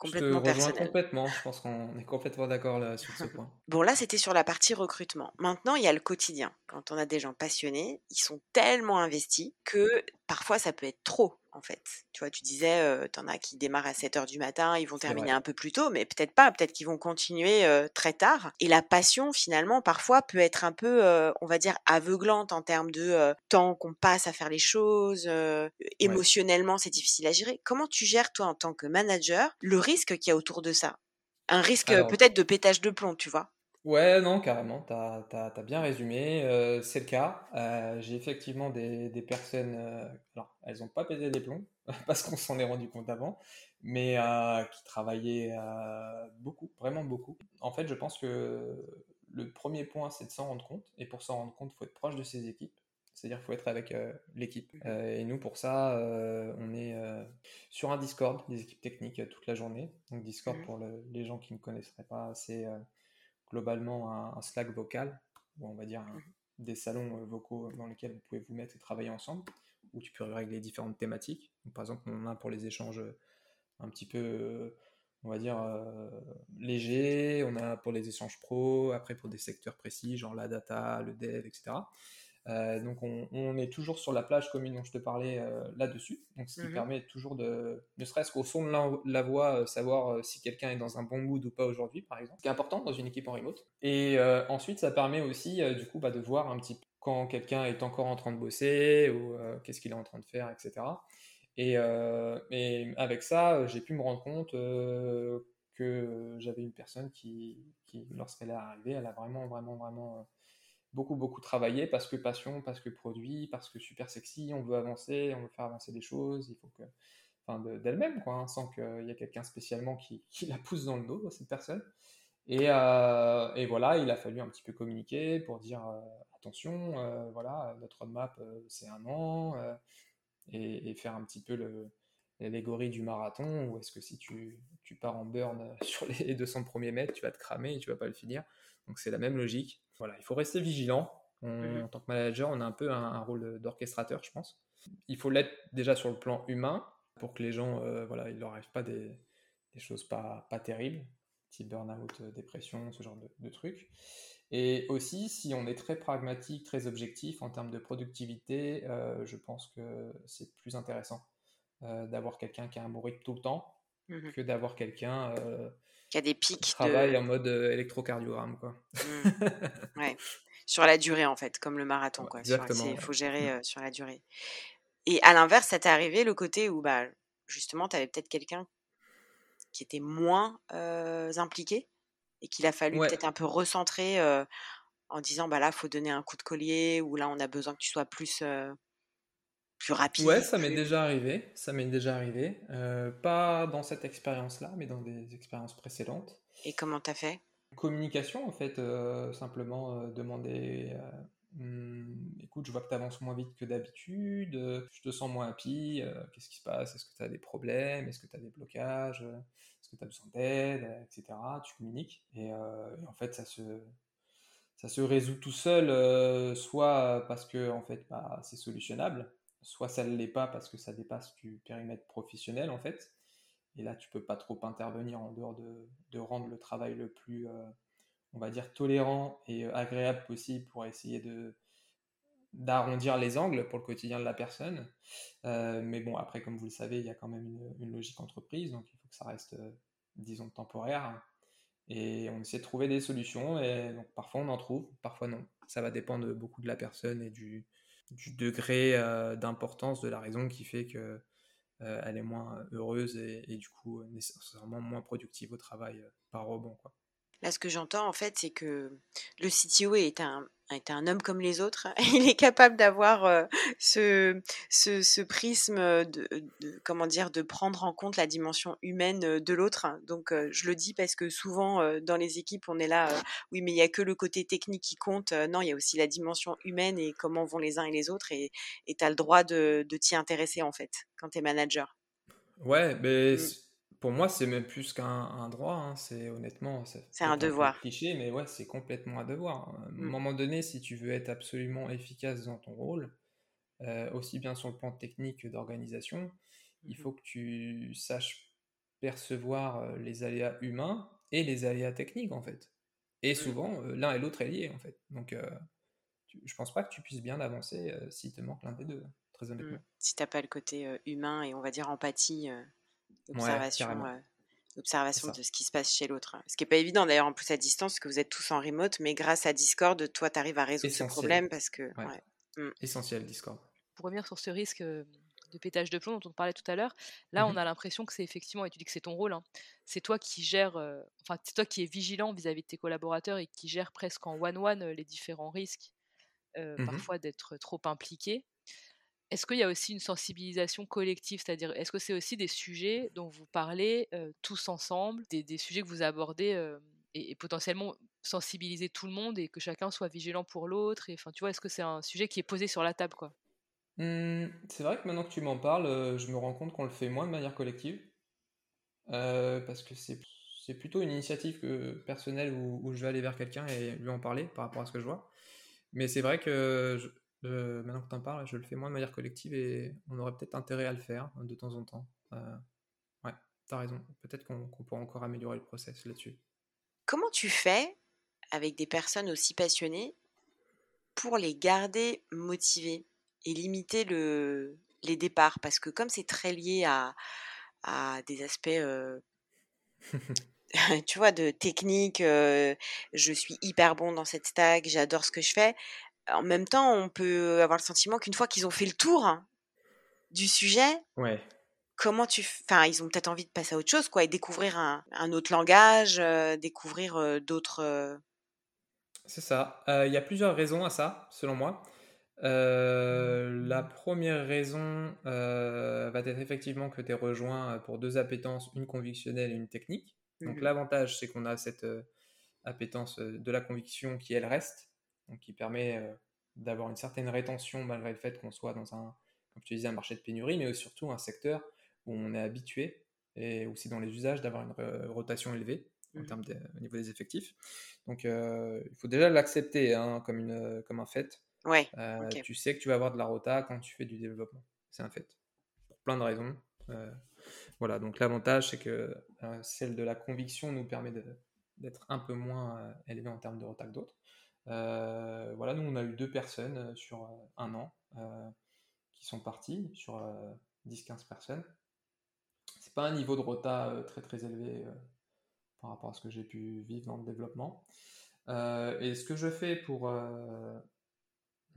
complètement je te complètement, je pense qu'on est complètement d'accord là, sur ce point. Bon, là, c'était sur la partie recrutement. Maintenant, il y a le quotidien. Quand on a des gens passionnés, ils sont tellement investis que parfois, ça peut être trop en fait. Tu vois, tu disais, euh, tu en as qui démarrent à 7 heures du matin, ils vont terminer un peu plus tôt, mais peut-être pas, peut-être qu'ils vont continuer très tard. Et la passion, finalement, parfois peut être un peu, on va dire, aveuglante en termes de temps qu'on passe à faire les choses. émotionnellement, c'est difficile à gérer. Comment tu gères, toi, en tant que manager, le risque qu'il y a autour de ça? Un risque peut-être de pétage de plomb, tu vois? Ouais, non, carrément, tu as, bien résumé. Euh, c'est le cas. Euh, j'ai effectivement des, personnes, euh, alors elles n'ont pas pété des plombs, parce qu'on s'en est rendu compte avant, mais qui travaillaient beaucoup, vraiment beaucoup. En fait, je pense que le premier point, c'est de s'en rendre compte, et pour s'en rendre compte, il faut être proche de ses équipes. C'est-à-dire qu'il faut être avec l'équipe. Et nous, pour ça, on est sur un Discord, des équipes techniques toute la journée. Donc Discord, mmh. pour les gens qui ne connaisseraient pas, c'est globalement un, Slack vocal, ou on va dire mmh. des salons vocaux dans lesquels vous pouvez vous mettre et travailler ensemble, où tu peux régler différentes thématiques. par exemple, on a pour les échanges un petit peu on va dire, légers, on a pour les échanges pro, après pour des secteurs précis, genre la data, le dev, etc. Euh, donc on, est toujours sur la plage commune dont je te parlais euh, là-dessus, donc ce qui mhm. permet toujours de, ne serait-ce qu'au son de la, voix, euh, savoir si quelqu'un est dans un bon mood ou pas aujourd'hui, par exemple, ce qui est important dans une équipe en remote. Et ensuite, ça permet aussi du coup bah, de voir un petit peu quand quelqu'un est encore en train de bosser ou qu'est-ce qu'il est en train de faire, etc. Et, et avec ça, j'ai pu me rendre compte que j'avais une personne qui, qui lorsqu'elle est arrivée, elle a vraiment, vraiment, vraiment beaucoup, beaucoup travaillé parce que passion, parce que produit, parce que super sexy, on veut avancer, on veut faire avancer des choses, il faut que. Enfin, d'elle-même, quoi, hein, sans qu'il y ait quelqu'un spécialement qui, la pousse dans le dos, cette personne. Et, euh, et, voilà, il a fallu un petit peu communiquer pour dire euh, attention, euh, voilà, notre roadmap, c'est un an, et, faire un petit peu l'allégorie du marathon, ou est-ce que si tu, tu, pars en burn sur les 200 premiers mètres, tu vas te cramer et tu vas pas le finir. Donc c'est la même logique. Voilà, il faut rester vigilant. Mhm. En tant que manager, on a un peu un, rôle d'orchestrateur, je pense. Il faut l'être déjà sur le plan humain pour que les gens, euh, voilà, il leur arrive pas des, des, choses pas, pas terribles, type burn-out, euh, dépression, ce genre de, de, trucs. Et aussi, si on est très pragmatique, très objectif en termes de productivité, euh, je pense que c'est plus intéressant d'avoir quelqu'un qui a un bon rythme tout le temps mhm. que d'avoir quelqu'un qui a des pics. Qui travaille en mode électrocardiogramme, quoi. Mmh. ouais. Sur la durée, en fait, comme le marathon, quoi. Exactement. Il faut gérer mmh. sur la durée. Et à l'inverse, ça t'est arrivé le côté où, bah, justement, tu avais peut-être quelqu'un qui était moins impliqué et qu'il a fallu peut-être un peu recentrer en disant, bah là, faut donner un coup de collier ou là, on a besoin que tu sois plus plus rapide. Ouais, ça m'est déjà arrivé. Ça m'est déjà arrivé. Euh, pas dans cette expérience-là, mais dans des expériences précédentes. Et comment t'as fait? Communication, en fait, euh, simplement euh, demander. Hmm, écoute, je vois que tu avances moins vite que d'habitude, je te sens moins happy, qu'est-ce qui se passe? Est-ce que tu as des problèmes? Est-ce que tu as des blocages? Est-ce que tu as besoin d'aide? Etc. Tu communiques. Et, et, en fait, ça se, ça se résout tout seul, soit parce que en fait, bah, c'est solutionnable, soit ça ne l'est pas parce que ça dépasse du périmètre professionnel en fait. Et là, tu peux pas trop intervenir en dehors de, rendre le travail le plus, euh, on va dire, tolérant et euh, agréable possible pour essayer d'arrondir les angles pour le quotidien de la personne. Euh, mais bon, après, comme vous le savez, il y a quand même une, logique entreprise, donc il faut que ça reste, disons, temporaire. Et on essaie de trouver des solutions, et parfois on en trouve, parfois non. Ça va dépendre beaucoup de la personne et du, du degré euh, d'importance de la raison qui fait que euh, elle est moins heureuse et, du coup nécessairement moins productive au travail euh, par rebond quoi. Là, ce que j'entends, en fait, c'est que le CTO est un, est un homme comme les autres. Il est capable d'avoir euh, ce, ce, ce, prisme de, comment dire, de prendre en compte la dimension humaine euh, de l'autre. Donc, euh, je le dis parce que souvent, dans les équipes, on est là, oui, mais il n'y a que le côté technique qui compte. non, il y a aussi la dimension humaine et comment vont les uns et les autres. Et tu as le droit de, de t'y intéresser, en fait, quand tu es manager. Ouais, mais... Mmh pour moi, c'est même plus qu'un droit. Hein, c'est honnêtement. C'est un devoir. Cliché, mais ouais, c'est complètement un devoir. À un mmh. moment donné, si tu veux être absolument efficace dans ton rôle, euh, aussi bien sur le plan technique que d'organisation, il mmh faut que tu saches percevoir euh, les aléas humains et les aléas techniques, en fait. Et souvent, euh, l'un et l'autre est lié, en fait. Donc, je pense pas que tu puisses bien avancer s'il te manque l'un des deux, très honnêtement. Si t'as pas le côté humain et on va dire empathie observation, euh, observation de ce qui se passe chez l'autre. Ce qui n'est pas évident d'ailleurs en plus à distance, parce que vous êtes tous en remote, mais grâce à Discord, toi, tu arrives à résoudre ce problème parce que. Mmh. Essentiel, Discord. Pour revenir sur ce risque euh, de pétage de plomb dont on parlait tout à l'heure, là, on mmh a l'impression que c'est effectivement, et tu dis que c'est ton rôle, hein, c'est toi qui gères, euh, enfin, c'est toi qui es vigilant vis-à-vis de tes collaborateurs et qui gère presque en one-one les différents risques, mmh parfois d'être trop impliqué. Est-ce qu'il y a aussi une sensibilisation collective? C'est-à-dire, est-ce que c'est aussi des sujets dont vous parlez tous ensemble, des, sujets que vous abordez et, potentiellement sensibiliser tout le monde et que chacun soit vigilant pour l'autre. Enfin, tu vois, est-ce que c'est un sujet qui est posé sur la table, mmh, C'est vrai que maintenant que tu m'en parles, je me rends compte qu'on le fait moins de manière collective, parce que c'est c'est plutôt une initiative que, personnelle où, je vais aller vers quelqu'un et lui en parler par rapport à ce que je vois. Mais c'est vrai que maintenant que tu en parles, je le fais moins de manière collective et on aurait peut-être intérêt à le faire de temps en temps. Euh, ouais, tu as raison. Peut-être qu'on pourra encore améliorer le process là-dessus. Comment tu fais avec des personnes aussi passionnées pour les garder motivées et limiter le, les départs? Parce que comme c'est très lié à, à des aspects euh, tu vois, de technique, je suis hyper bon dans cette stack, j'adore ce que je fais. En même temps, on peut avoir le sentiment qu'une fois qu'ils ont fait le tour hein, du sujet, ouais. comment tu, enfin, ils ont peut-être envie de passer à autre chose, quoi, et découvrir un, autre langage, découvrir d'autres. C'est ça. Il y a plusieurs raisons à ça, selon moi. la première raison va être effectivement que tu es rejoint pour deux appétences, une convictionnelle et une technique. Donc mmh l'avantage, c'est qu'on a cette euh, appétence euh, de la conviction qui, elle, reste, donc qui permet euh, d'avoir une certaine rétention malgré le fait qu'on soit dans un, comme tu disais, un marché de pénurie, mais surtout un secteur où on est habitué et aussi dans les usages d'avoir une rotation élevée en mmh termes au niveau des effectifs. Donc il faut déjà l'accepter hein, comme, une, comme un fait. Ouais, Tu sais que tu vas avoir de la rota quand tu fais du développement. C'est un fait. Pour plein de raisons. Voilà, donc l'avantage, c'est que euh, celle de la conviction nous permet d'être un peu moins euh, élevé en termes de retard que d'autres. Euh, voilà, nous, on a eu deux personnes sur un an qui sont parties, sur 10-15 personnes. C'est pas un niveau de rota très très élevé par rapport à ce que j'ai pu vivre dans le développement. et ce que je fais pour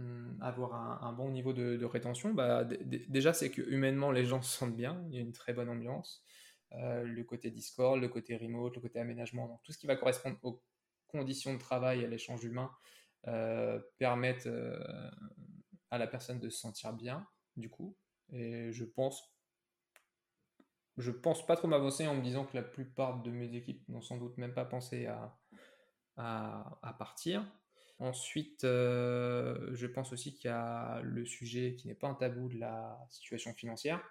Hum, avoir un, bon niveau de, rétention, bah, déjà c'est que humainement les gens se sentent bien, il y a une très bonne ambiance. Euh, le côté Discord, le côté remote, le côté aménagement, tout ce qui va correspondre aux conditions de travail à l'échange humain euh, permettent euh, à la personne de se sentir bien, du coup. Et je pense, je pense pas trop m'avancer en me disant que la plupart de mes équipes n'ont sans doute même pas pensé à, à partir. Ensuite, euh, je pense aussi qu'il y a le sujet qui n'est pas un tabou de la situation financière,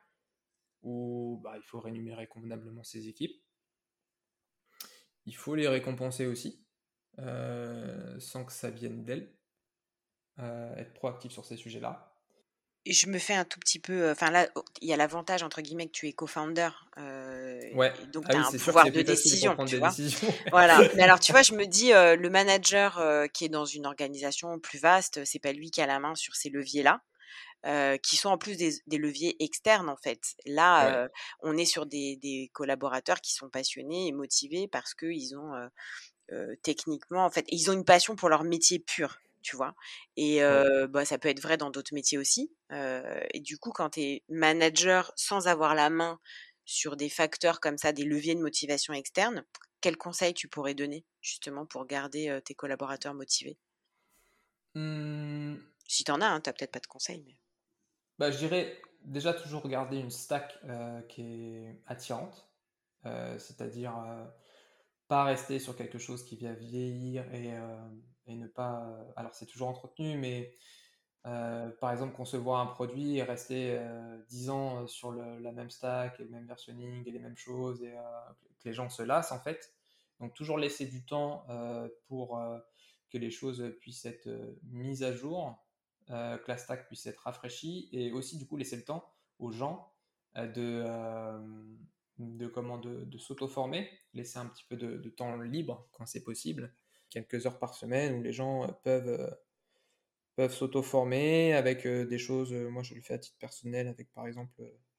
où bah, il faut rémunérer convenablement ses équipes. Il faut les récompenser aussi, euh, sans que ça vienne d'elles. Euh, être proactif sur ces sujets-là je me fais un tout petit peu. Enfin là, il y a l'avantage entre guillemets que tu es co-founder. Euh, ouais. donc ah tu as un pouvoir de décision. Tu vois voilà. Mais alors tu vois, je me dis le manager qui est dans une organisation plus vaste, c'est pas lui qui a la main sur ces leviers-là. Euh, qui sont en plus des, des, leviers externes en fait. Là, on est sur des, des, collaborateurs qui sont passionnés et motivés parce qu'ils ont techniquement en fait, ils ont une passion pour leur métier pur tu vois? Et bah, ça peut être vrai dans d'autres métiers aussi. et du coup, quand tu es manager sans avoir la main sur des facteurs comme ça, des leviers de motivation externe, quels conseils tu pourrais donner justement pour garder tes collaborateurs motivés? Mmh. Si tu en as, hein, tu n'as peut-être pas de conseils. Mais... Bah, je dirais déjà toujours garder une stack qui est attirante, c'est-à-dire rester sur quelque chose qui vient vieillir et et ne pas. Euh, alors, c'est toujours entretenu, mais euh, par exemple, concevoir un produit et rester 10 euh, ans sur la même stack et le même versionning et les mêmes choses et que les gens se lassent en fait. Donc, toujours laisser du temps pour que les choses puissent être mises à jour, que la stack puisse être rafraîchie et aussi, du coup, laisser le temps aux gens de, de, comment, de, de s'auto-former, laisser un petit peu de, de temps libre quand c'est possible quelques heures par semaine où les gens euh, peuvent, euh, peuvent s'auto-former avec euh, des choses. moi, je le fais à titre personnel avec, par exemple,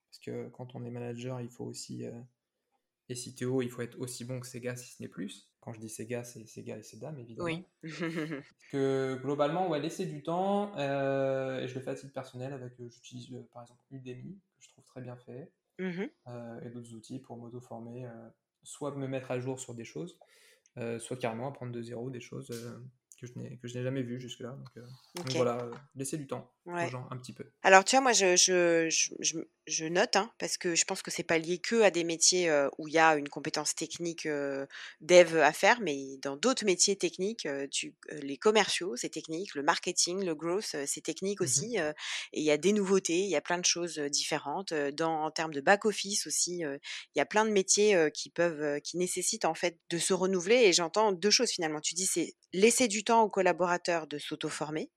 parce que quand on est manager, il faut aussi. et CTO, il faut être aussi bon que ses gars, si ce n'est plus. Quand je dis ses gars, c'est ses gars et ses dames, évidemment. Oui. que globalement, on va laisser du temps. et je le fais à titre personnel avec, j'utilise par exemple Udemy, que je trouve très bien fait. Mmh et d'autres outils pour m'auto-former, soit me mettre à jour sur des choses, euh, soit carrément apprendre de zéro des choses euh, que je n'ai jamais vu jusque-là. Donc, euh, voilà, euh, laisser du temps aux gens un petit peu. Alors tu vois, moi je, je, je, je note hein, parce que je pense que c'est pas lié que à des métiers où il y a une compétence technique dev à faire, mais dans d'autres métiers techniques, tu, les commerciaux c'est technique, le marketing, le growth c'est technique mmh aussi, et il y a des nouveautés, il y a plein de choses différentes. Dans, en termes de back office aussi, il y a plein de métiers qui peuvent, qui nécessitent en fait de se renouveler. Et j'entends deux choses finalement. Tu dis c'est laisser du temps aux collaborateurs de s'auto-former,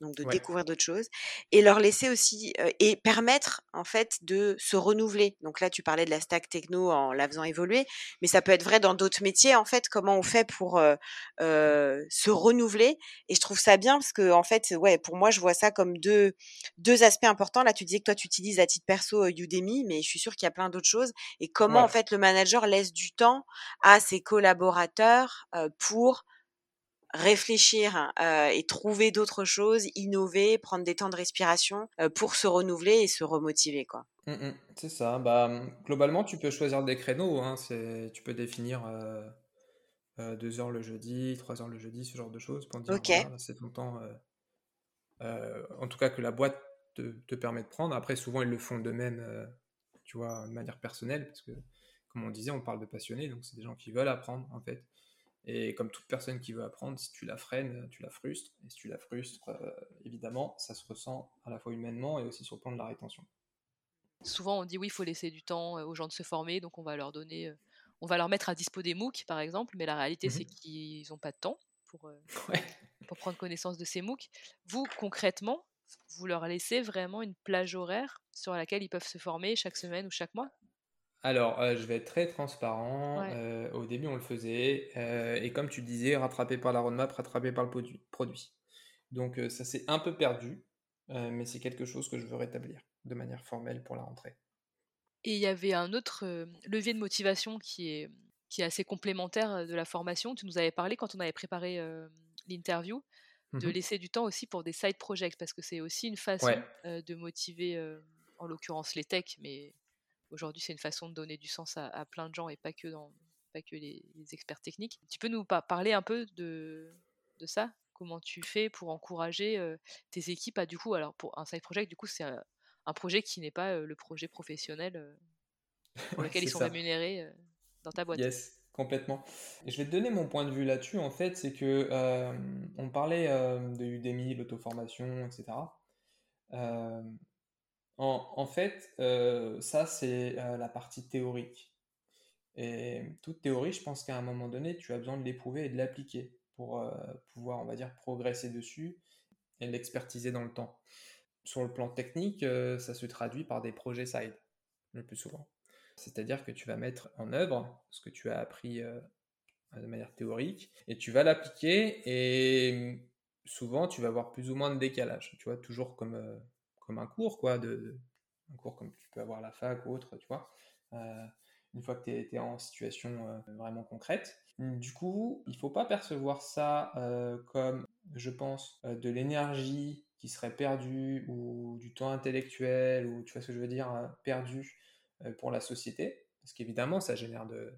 donc de découvrir d'autres choses, et leur laisser aussi et permettre en fait de se renouveler. Donc là, tu parlais de la stack techno en la faisant évoluer, mais ça peut être vrai dans d'autres métiers en fait. Comment on fait pour se renouveler Et je trouve ça bien parce que en fait, ouais, pour moi, je vois ça comme deux deux aspects importants. Là, tu disais que toi, tu utilises à titre perso Udemy, mais je suis sûre qu'il y a plein d'autres choses. Et comment en fait le manager laisse du temps à ses collaborateurs pour réfléchir et trouver d'autres choses, innover, prendre des temps de respiration pour se renouveler et se remotiver. quoi. Mmh c'est ça. Bah, mmh, globalement, tu peux choisir des créneaux. Hein. Tu peux définir deux heures le jeudi, trois heures le jeudi, ce genre de choses pour dire c'est ton temps. en tout cas, que la boîte te, te, permet de prendre. Après, souvent, ils le font d'eux-mêmes, tu vois, de manière personnelle, parce que, comme on disait, on parle de passionnés, donc c'est des gens qui veulent apprendre, en fait. Et comme toute personne qui veut apprendre, si tu la freines, tu la frustres. Et si tu la frustres, euh, évidemment, ça se ressent à la fois humainement et aussi sur le plan de la rétention. Souvent, on dit oui, il faut laisser du temps euh, aux gens de se former, donc on va leur donner, euh, on va leur mettre à dispo des MOOC, par exemple, mais la réalité, c'est mmh qu'ils n'ont pas de temps pour, pour prendre connaissance de ces MOOC. Vous, concrètement, vous leur laissez vraiment une plage horaire sur laquelle ils peuvent se former chaque semaine ou chaque mois? Alors, euh, je vais être très transparent. Euh, au début, on le faisait. Euh, et comme tu disais, rattrapé par la roadmap, rattrapé par le produit. Donc, ça s'est un peu perdu. mais c'est quelque chose que je veux rétablir de manière formelle pour la rentrée. Et il y avait un autre levier de motivation qui est, qui est assez complémentaire de la formation. Tu nous avais parlé quand on avait préparé l'interview de mmh laisser du temps aussi pour des side projects parce que c'est aussi une façon de motiver, en l'occurrence les techs, mais Aujourd'hui, c'est une façon de donner du sens à, plein de gens et pas que, dans, pas que les, experts techniques. Tu peux nous parler un peu de, de ça? Comment tu fais pour encourager tes équipes à, du coup, alors pour un side project, du coup, c'est un, projet qui n'est pas le projet professionnel pour lequel ils sont rémunérés dans ta boîte? Yes, complètement. Et je vais te donner mon point de vue là-dessus, en fait, c'est que on parlait de Udemy, l'auto-formation, etc. En, fait, euh, ça, c'est euh, la partie théorique. Et toute théorie, je pense qu'à un moment donné, tu as besoin de l'éprouver et de l'appliquer pour euh, pouvoir, on va dire, progresser dessus et l'expertiser dans le temps. Sur le plan technique, ça se traduit par des projets side, le plus souvent. C'est-à-dire que tu vas mettre en œuvre ce que tu as appris de manière théorique et tu vas l'appliquer et souvent tu vas avoir plus ou moins de décalage. Tu vois, toujours comme un cours, quoi, de, un cours comme tu peux avoir à la fac ou autre, tu vois. Euh, une fois que tu es, en situation euh, vraiment concrète. Du coup, il faut pas percevoir ça euh, comme, je pense, de l'énergie qui serait perdue ou du temps intellectuel ou tu vois ce que je veux dire, perdu pour la société. Parce qu'évidemment, ça génère de,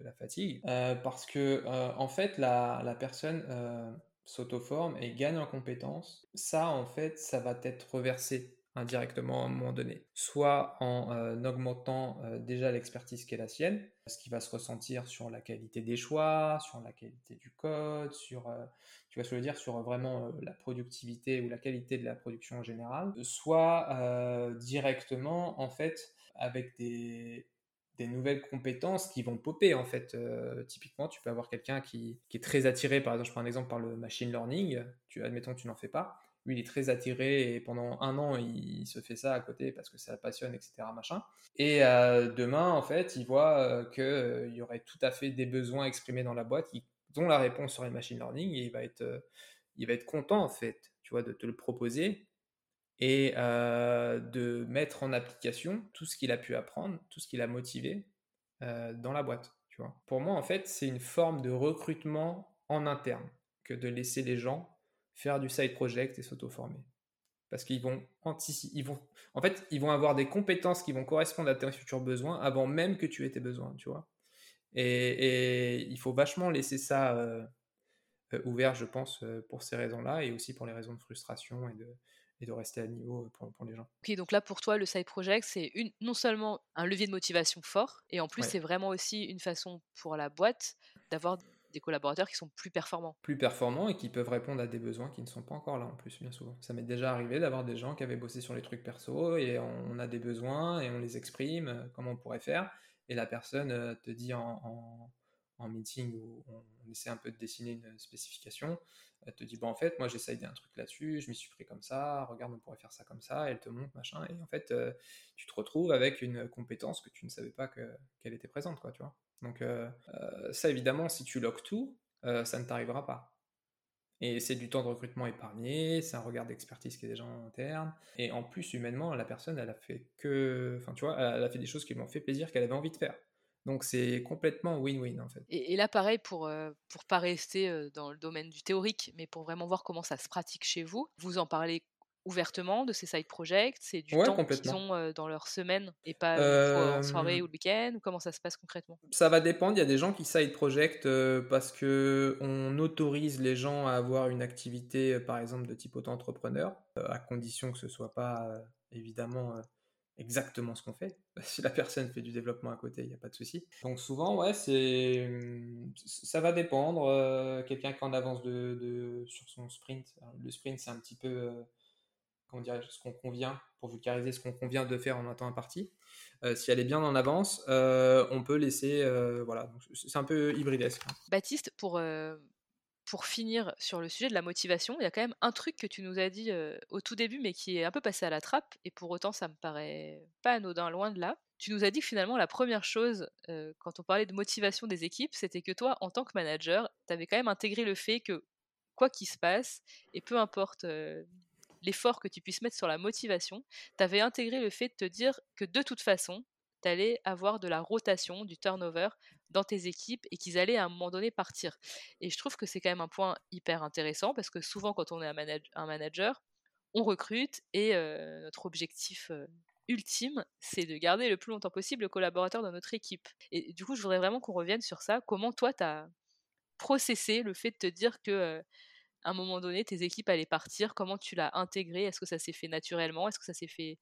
de la fatigue. parce que, en fait, la, la personne s'auto-forme et gagne en compétences, ça, en fait, ça va être reversé indirectement à un moment donné. Soit en euh, augmentant euh, déjà l'expertise qui est la sienne, ce qui va se ressentir sur la qualité des choix, sur la qualité du code, sur, euh, tu vas dire, sur vraiment la productivité ou la qualité de la production en général. Soit directement, en fait, avec des nouvelles compétences qui vont popper en fait. Typiquement, tu peux avoir quelqu'un qui, est très attiré, par exemple, je prends un exemple par le machine learning, tu, admettons que tu n'en fais pas, lui il est très attiré et pendant un an il, se fait ça à côté parce que ça passionne, etc. Machin. Et euh, demain, en fait, il voit euh, qu'il y aurait tout à fait des besoins exprimés dans la boîte dont la réponse serait machine learning et il va être, il va être content en fait, tu vois, de te le proposer et euh, de mettre en application tout ce qu'il a pu apprendre, tout ce qu'il a motivé euh, dans la boîte. Tu vois. Pour moi, en fait, c'est une forme de recrutement en interne que de laisser les gens faire du side project et s'auto-former. Parce qu'ils vont anticiper, ils vont, en fait, ils vont avoir des compétences qui vont correspondre à tes futurs besoins avant même que tu aies tes besoins, tu vois. Et, il faut vachement laisser ça, euh, ouvert, je pense, pour ces raisons-là et aussi pour les raisons de frustration et de, et de rester à niveau pour, pour, les gens. Ok, donc là pour toi, le side project, c'est non seulement un levier de motivation fort, et en plus c'est vraiment aussi une façon pour la boîte d'avoir des collaborateurs qui sont plus performants. Plus performants et qui peuvent répondre à des besoins qui ne sont pas encore là en plus, bien souvent. Ça m'est déjà arrivé d'avoir des gens qui avaient bossé sur les trucs perso et on a des besoins et on les exprime, euh, comment on pourrait faire, et la personne euh, te dit en, en, meeting où on essaie un peu de dessiner une spécification, elle te dit, bon, en fait, moi j'essaye d'un truc là-dessus, je m'y suis pris comme ça, regarde, on pourrait faire ça comme ça, elle te montre, machin, et en fait, euh, tu te retrouves avec une compétence que tu ne savais pas qu'elle était présente, quoi, tu vois. Donc euh, euh, ça évidemment, si tu loques tout, euh, ça ne t'arrivera pas. Et c'est du temps de recrutement épargné, c'est un regard d'expertise qui est déjà en interne. Et en plus, humainement, la personne, elle a fait que. Enfin, tu vois, elle a fait des choses qui m'ont fait plaisir, qu'elle avait envie de faire. Donc c'est complètement win-win en fait. Et, là, pareil, pour ne pour pas rester dans le domaine du théorique, mais pour vraiment voir comment ça se pratique chez vous, vous en parlez ouvertement de ces side projects? C'est du temps qu'ils ont dans leur semaine et pas en soirée ou le week-end ou Comment ça se passe concrètement? Ça va dépendre. Il y a des gens qui side project parce que on autorise les gens à avoir une activité, par exemple, de type auto-entrepreneur, à condition que ce soit pas évidemment exactement ce qu'on fait. Si la personne fait du développement à côté, il n'y a pas de souci. Donc souvent, ouais, c'est mmh, ça va dépendre. Quelqu'un qui en avance de, sur son sprint. Le sprint, c'est un petit peu ce qu'on convient, pour vulgariser ce qu'on convient de faire en un temps imparti. Euh, si elle est bien en avance, euh, on peut laisser. Euh, voilà, c'est un peu hybridesque. Baptiste, pour, pour finir sur le sujet de la motivation, il y a quand même un truc que tu nous as dit au tout début, mais qui est un peu passé à la trappe, et pour autant, ça me paraît pas anodin, loin de là. Tu nous as dit que finalement, la première chose, quand on parlait de motivation des équipes, c'était que toi, en tant que manager, tu avais quand même intégré le fait que quoi qu'il se passe, et peu importe l'effort que tu puisses mettre sur la motivation, tu avais intégré le fait de te dire que de toute façon, tu allais avoir de la rotation, du turnover dans tes équipes et qu'ils allaient à un moment donné partir. Et je trouve que c'est quand même un point hyper intéressant parce que souvent quand on est un, manager, on recrute et notre objectif ultime, c'est de garder le plus longtemps possible le collaborateur dans notre équipe. Et du coup, je voudrais vraiment qu'on revienne sur ça. Comment toi, tu as processé le fait de te dire que un moment donné, tes équipes allaient partir. Comment tu l'as intégré? Est-ce que ça s'est fait naturellement? Est-ce que ça s'est fait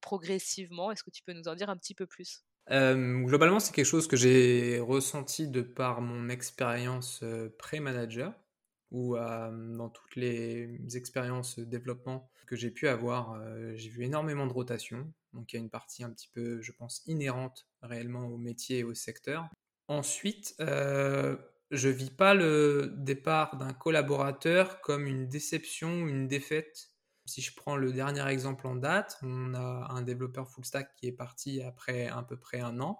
progressivement? Est-ce que tu peux nous en dire un petit peu plus? Globalement, c'est quelque chose que j'ai ressenti de par mon expérience pré-manager ou dans toutes les expériences développement que j'ai pu avoir, j'ai vu énormément de rotation. Donc il y a une partie un petit peu, je pense, inhérente réellement au métier et au secteur. Ensuite, je vis pas le départ d'un collaborateur comme une déception une défaite. Si je prends le dernier exemple en date, on a un développeur full stack qui est parti après à peu près un an.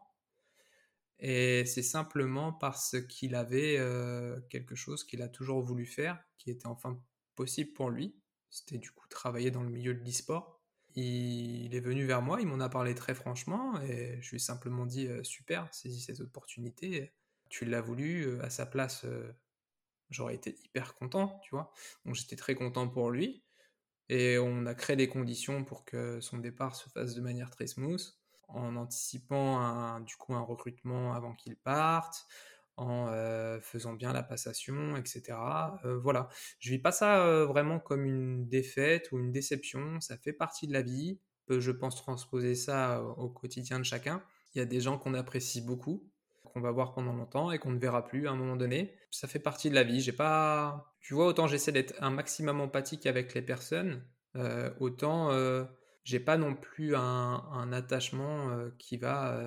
Et c'est simplement parce qu'il avait euh, quelque chose qu'il a toujours voulu faire, qui était enfin possible pour lui. C'était du coup travailler dans le milieu de l'e-sport. Il est venu vers moi, il m'en a parlé très franchement et je lui ai simplement dit euh, super, saisis cette opportunité tu l'as voulu, à sa place, j'aurais été hyper content, tu vois. Donc j'étais très content pour lui. Et on a créé des conditions pour que son départ se fasse de manière très smooth, en anticipant un, du coup un recrutement avant qu'il parte, en faisant bien la passation, etc. voilà, je vis pas ça vraiment comme une défaite ou une déception, ça fait partie de la vie. Je pense transposer ça au quotidien de chacun. Il y a des gens qu'on apprécie beaucoup, qu'on va voir pendant longtemps et qu'on ne verra plus à un moment donné. Ça fait partie de la vie. J'ai pas, tu vois, autant j'essaie d'être un maximum empathique avec les personnes, euh, autant euh, j'ai pas non plus un, attachement euh, qui va,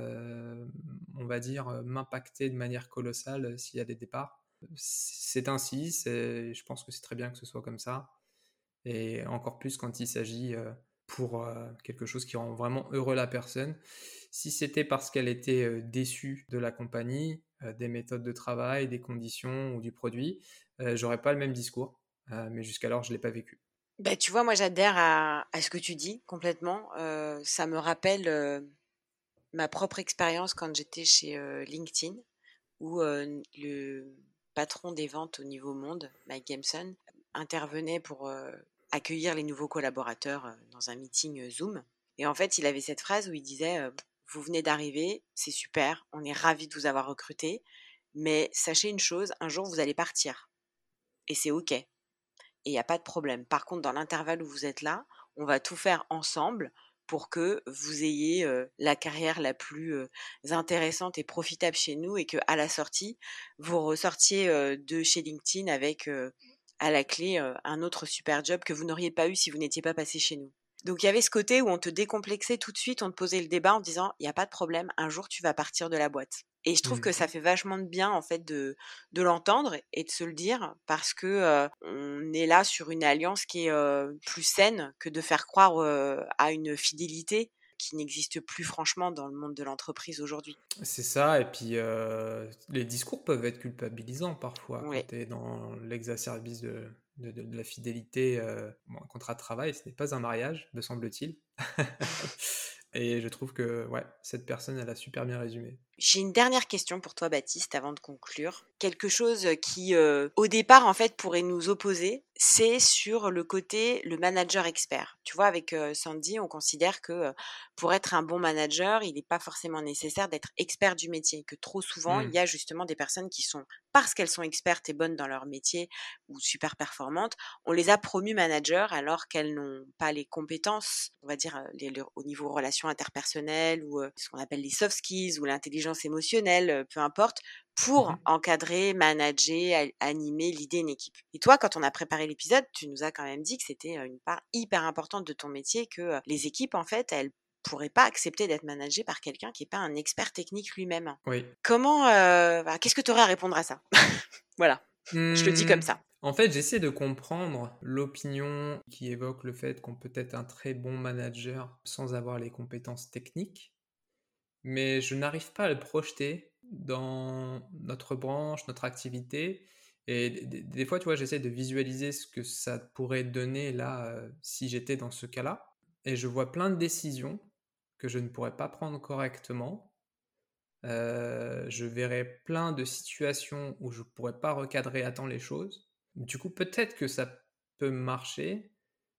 on va dire, m'impacter de manière colossale s'il y a des départs. C'est ainsi. Je pense que c'est très bien que ce soit comme ça. Et encore plus quand il s'agit pour quelque chose qui rend vraiment heureux la personne. Si c'était parce qu'elle était déçue de la compagnie, des méthodes de travail, des conditions ou du produit, j'aurais pas le même discours. mais jusqu'alors, je l'ai pas vécu. Bah, tu vois, moi j'adhère à, ce que tu dis complètement. ça me rappelle ma propre expérience quand j'étais chez LinkedIn, où le patron des ventes au niveau monde, Mike Gameson, intervenait pour accueillir les nouveaux collaborateurs dans un meeting Zoom. Et en fait, il avait cette phrase où il disait vous venez d'arriver, c'est super, on est ravis de vous avoir recruté, mais sachez une chose, un jour vous allez partir. Et c'est OK. Et il n'y a pas de problème. Par contre, dans l'intervalle où vous êtes là, on va tout faire ensemble pour que vous ayez la carrière la plus intéressante et profitable chez nous et que à la sortie, vous ressortiez de chez LinkedIn avec à la clé un autre super job que vous n'auriez pas eu si vous n'étiez pas passé chez nous. Donc il y avait ce côté où on te décomplexait tout de suite, on te posait le débat en disant il n'y a pas de problème, un jour tu vas partir de la boîte. Et je trouve Mmh. que ça fait vachement de bien en fait de, de l'entendre et de se le dire parce que on est là sur une alliance qui est plus saine que de faire croire à une fidélité qui n'existe plus franchement dans le monde de l'entreprise aujourd'hui. C'est ça, et puis euh, les discours peuvent être culpabilisants parfois Oui. quand tu es dans l'exacerbis de, de, la fidélité. euh, un contrat de travail, ce n'est pas un mariage, me semble-t-il. et je trouve que ouais, cette personne, elle a super bien résumé. J'ai une dernière question pour toi, Baptiste, avant de conclure. Quelque chose qui, euh, au départ, en fait, pourrait nous opposer, c'est sur le côté le manager expert. Tu vois, avec euh, Sandy, on considère que euh, pour être un bon manager, il n'est pas forcément nécessaire d'être expert du métier. Que trop souvent, il y a justement des personnes qui sont, parce qu'elles sont expertes et bonnes dans leur métier ou super performantes, on les a promues managers alors qu'elles n'ont pas les compétences, on va dire, euh, les- au niveau relations interpersonnelles ou euh, ce qu'on appelle les soft skills ou l'intelligence émotionnelle, peu importe, pour Mhm. encadrer, manager, animer, l'idée une équipe. Et toi, quand on a préparé l'épisode, tu nous as quand même dit que c'était une part hyper importante de ton métier, que les équipes, en fait, elles pourraient pas accepter d'être managées par quelqu'un qui n'est pas un expert technique lui-même. Oui. Comment, euh, qu'est-ce que tu aurais à répondre à ça? Voilà, je le dis comme Hmm, ça. En fait, j'essaie de comprendre l'opinion qui évoque le fait qu'on peut être un très bon manager sans avoir les compétences techniques, mais je n'arrive pas à le projeter dans notre branche, notre activité. Et des, fois, tu vois, j'essaie de visualiser ce que ça pourrait donner là euh, si j'étais dans ce cas-là. Et je vois plein de décisions que je ne pourrais pas prendre correctement. Euh, je verrais plein de situations où je ne pourrais pas recadrer à temps les choses. Du coup, peut-être que ça peut marcher,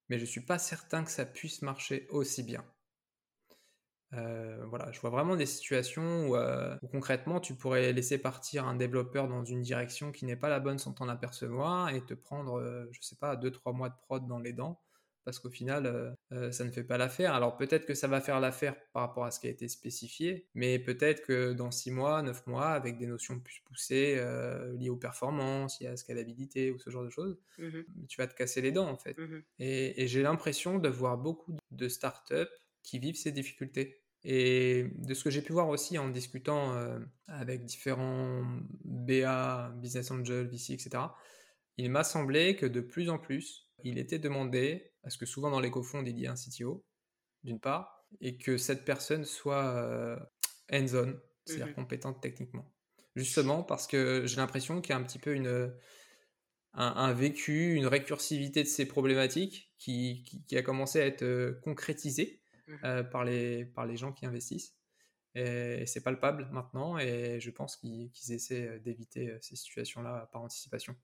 mais je ne suis pas certain que ça puisse marcher aussi bien. Euh, voilà, je vois vraiment des situations où, euh, où concrètement tu pourrais laisser partir un développeur dans une direction qui n'est pas la bonne sans t'en apercevoir et te prendre, euh, je sais pas, 2-3 mois de prod dans les dents parce qu'au final euh, ça ne fait pas l'affaire. Alors peut-être que ça va faire l'affaire par rapport à ce qui a été spécifié, mais peut-être que dans 6 mois, 9 mois, avec des notions plus poussées liées aux performances, liées à la scalabilité ou ce genre de choses, Mhm, tu vas te casser les dents en fait. mhm. Et, et j'ai l'impression de voir beaucoup de startups qui vivent ces difficultés. Et de ce que j'ai pu voir aussi en discutant euh, avec différents BA, Business Angel, VC, etc., il m'a semblé que de plus en plus, il était demandé, parce que souvent dans les cofonds, il y a un CTO, d'une part, et que cette personne soit euh, hands-on, c'est-à-dire Mhm. compétente techniquement. Justement parce que j'ai l'impression qu'il y a un petit peu une, un, un vécu, une récursivité de ces problématiques qui, qui, qui a commencé à être euh, concrétisée Euh, par, les, par les gens qui investissent. Et, c'est palpable maintenant, et je pense qu'ils essaient euh, d'éviter euh, ces situations-là par anticipation.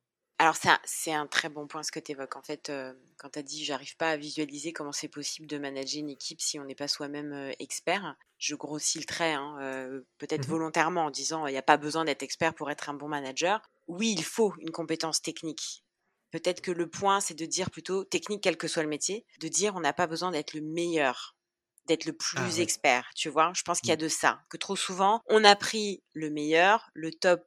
Alors ça, c'est un très bon point ce que tu évoques. En fait, euh, quand tu as dit j'arrive pas à visualiser comment c'est possible de manager une équipe si on n'est pas soi-même euh, expert, je grossis le trait, hein, euh, peut-être Mhm. volontairement en disant il n'y a pas besoin d'être expert pour être un bon manager. Oui, il faut une compétence technique. Peut-être que le point, c'est de dire plutôt technique, quel que soit le métier, de dire on n'a pas besoin d'être le meilleur, d'être le plus Ah oui. expert, tu vois? Je pense qu'il y a Mm. de ça, que trop souvent, on a pris le meilleur, le top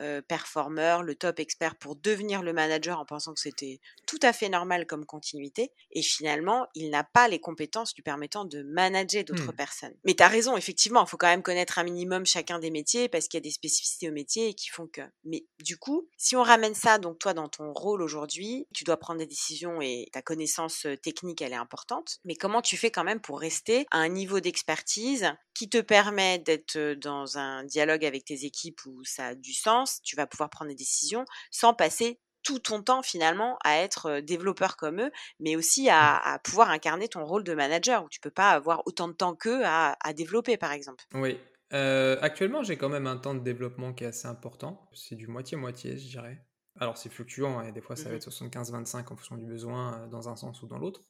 euh, performeur, le top expert pour devenir le manager en pensant que c'était tout à fait normal comme continuité. Et finalement, il n'a pas les compétences lui permettant de manager d'autres Hmm. personnes. Mais tu as raison, effectivement, il faut quand même connaître un minimum chacun des métiers parce qu'il y a des spécificités au métier qui font que. Mais du coup, si on ramène ça, donc toi, dans ton rôle aujourd'hui, tu dois prendre des décisions et ta connaissance euh, technique, elle est importante. Mais comment tu fais quand même pour rester à un niveau d'expertise qui te permet d'être dans un dialogue avec tes équipes où ça a du sens, tu vas pouvoir prendre des décisions sans passer tout ton temps finalement à être développeur comme eux, mais aussi à, à pouvoir incarner ton rôle de manager où tu peux pas avoir autant de temps qu'eux à, à développer par exemple. Oui. Euh, actuellement, j'ai quand même un temps de développement qui est assez important. C'est du moitié-moitié, je dirais. Alors, c'est fluctuant, et des fois, ça va Mhm. être 75-25 en fonction du besoin, dans un sens ou dans l'autre,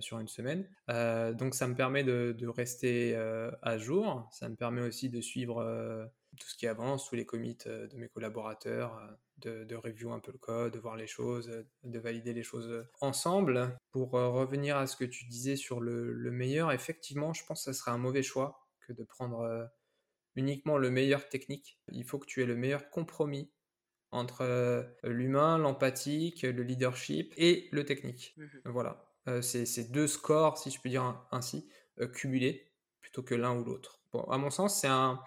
sur une semaine. Euh, donc, ça me permet de, de rester euh, à jour. Ça me permet aussi de suivre euh, tout ce qui avance, tous les commits de mes collaborateurs, de, review un peu le code, de voir les choses, de valider les choses ensemble. Pour revenir à ce que tu disais sur le, le, meilleur, effectivement, je pense que ça serait un mauvais choix que de prendre uniquement le meilleur technique. Il faut que tu aies le meilleur compromis entre euh, l'humain, l'empathique, le leadership et le technique. Mmh voilà. Euh, c'est ces deux scores, si je peux dire ainsi, euh, cumulés plutôt que l'un ou l'autre. Bon, à mon sens, c'est un.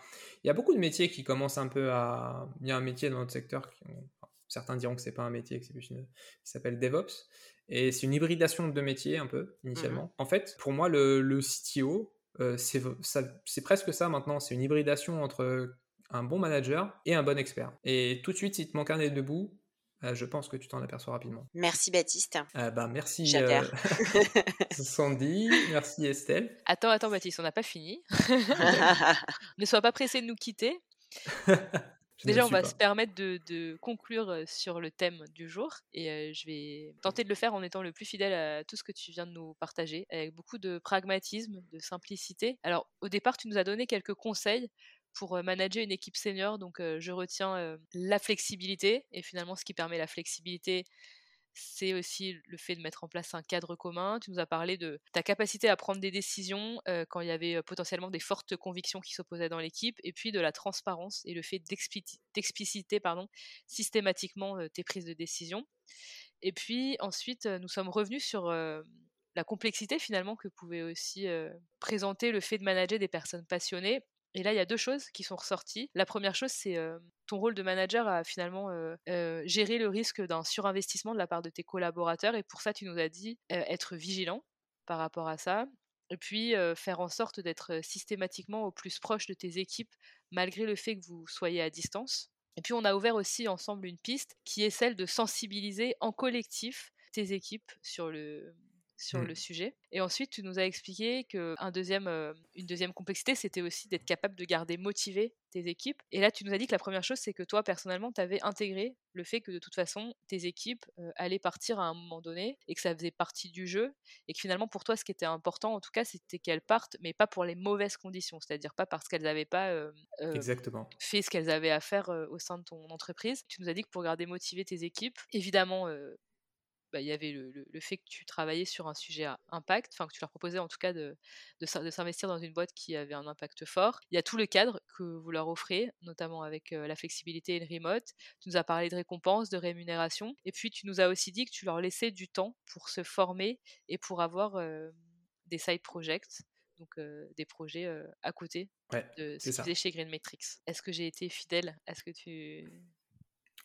Il y a beaucoup de métiers qui commencent un peu à. Il y a un métier dans notre secteur qui. Certains diront que c'est pas un métier, que c'est plus une. qui s'appelle DevOps. Et c'est une hybridation de deux métiers un peu initialement. Mmh en fait, pour moi, le, le CTO, c'est presque ça maintenant. C'est une hybridation entre un bon manager et un bon expert. Et tout de suite, si te manque un des deux bouts, euh, je pense que tu t'en aperçois rapidement. Merci Baptiste. Euh, bah, merci euh, Sandy, merci Estelle. Attends, attends Baptiste, on n'a pas fini. ne sois pas pressé de nous quitter. Déjà, on va se permettre de, conclure sur le thème du jour et je vais tenter de le faire en étant le plus fidèle à tout ce que tu viens de nous partager, avec beaucoup de pragmatisme, de simplicité. Alors, au départ, tu nous as donné quelques conseils pour manager une équipe senior. Donc, je retiens la flexibilité. Et finalement, ce qui permet la flexibilité, c'est aussi le fait de mettre en place un cadre commun. Tu nous as parlé de ta capacité à prendre des décisions quand il y avait potentiellement des fortes convictions qui s'opposaient dans l'équipe, et puis de la transparence et le fait d'expliciter systématiquement tes prises de décision. Et puis ensuite, nous sommes revenus sur la complexité finalement que pouvait aussi présenter le fait de manager des personnes passionnées et là, il y a deux choses qui sont ressorties. La première chose, c'est ton rôle de manager à finalement gérer le risque d'un surinvestissement de la part de tes collaborateurs. Et pour ça, tu nous as dit être vigilant par rapport à ça. Et puis faire en sorte d'être systématiquement au plus proche de tes équipes, malgré le fait que vous soyez à distance. Et puis on a ouvert aussi ensemble une piste qui est celle de sensibiliser en collectif tes équipes sur le, sur mmh. le sujet. Et ensuite, tu nous as expliqué que un deuxième, une deuxième complexité, c'était aussi d'être capable de garder motivé tes équipes. Et là, tu nous as dit que la première chose, c'est que toi, personnellement, tu avais intégré le fait que de toute façon, tes équipes allaient partir à un moment donné et que ça faisait partie du jeu. Et que finalement, pour toi, ce qui était important, en tout cas, c'était qu'elles partent, mais pas pour les mauvaises conditions. C'est-à-dire pas parce qu'elles n'avaient pas Exactement. fait ce qu'elles avaient à faire au sein de ton entreprise. Tu nous as dit que pour garder motivé tes équipes, évidemment, bah, il y avait le, fait que tu travaillais sur un sujet à impact, enfin que tu leur proposais en tout cas de, de, s'investir dans une boîte qui avait un impact fort. Il y a tout le cadre que vous leur offrez, notamment avec la flexibilité et le remote. Tu nous as parlé de récompenses, de rémunération, et puis tu nous as aussi dit que tu leur laissais du temps pour se former et pour avoir des side projects donc des projets à côté de ce que tu faisais chez Green Matrix. Est-ce que j'ai été fidèle à ce que tu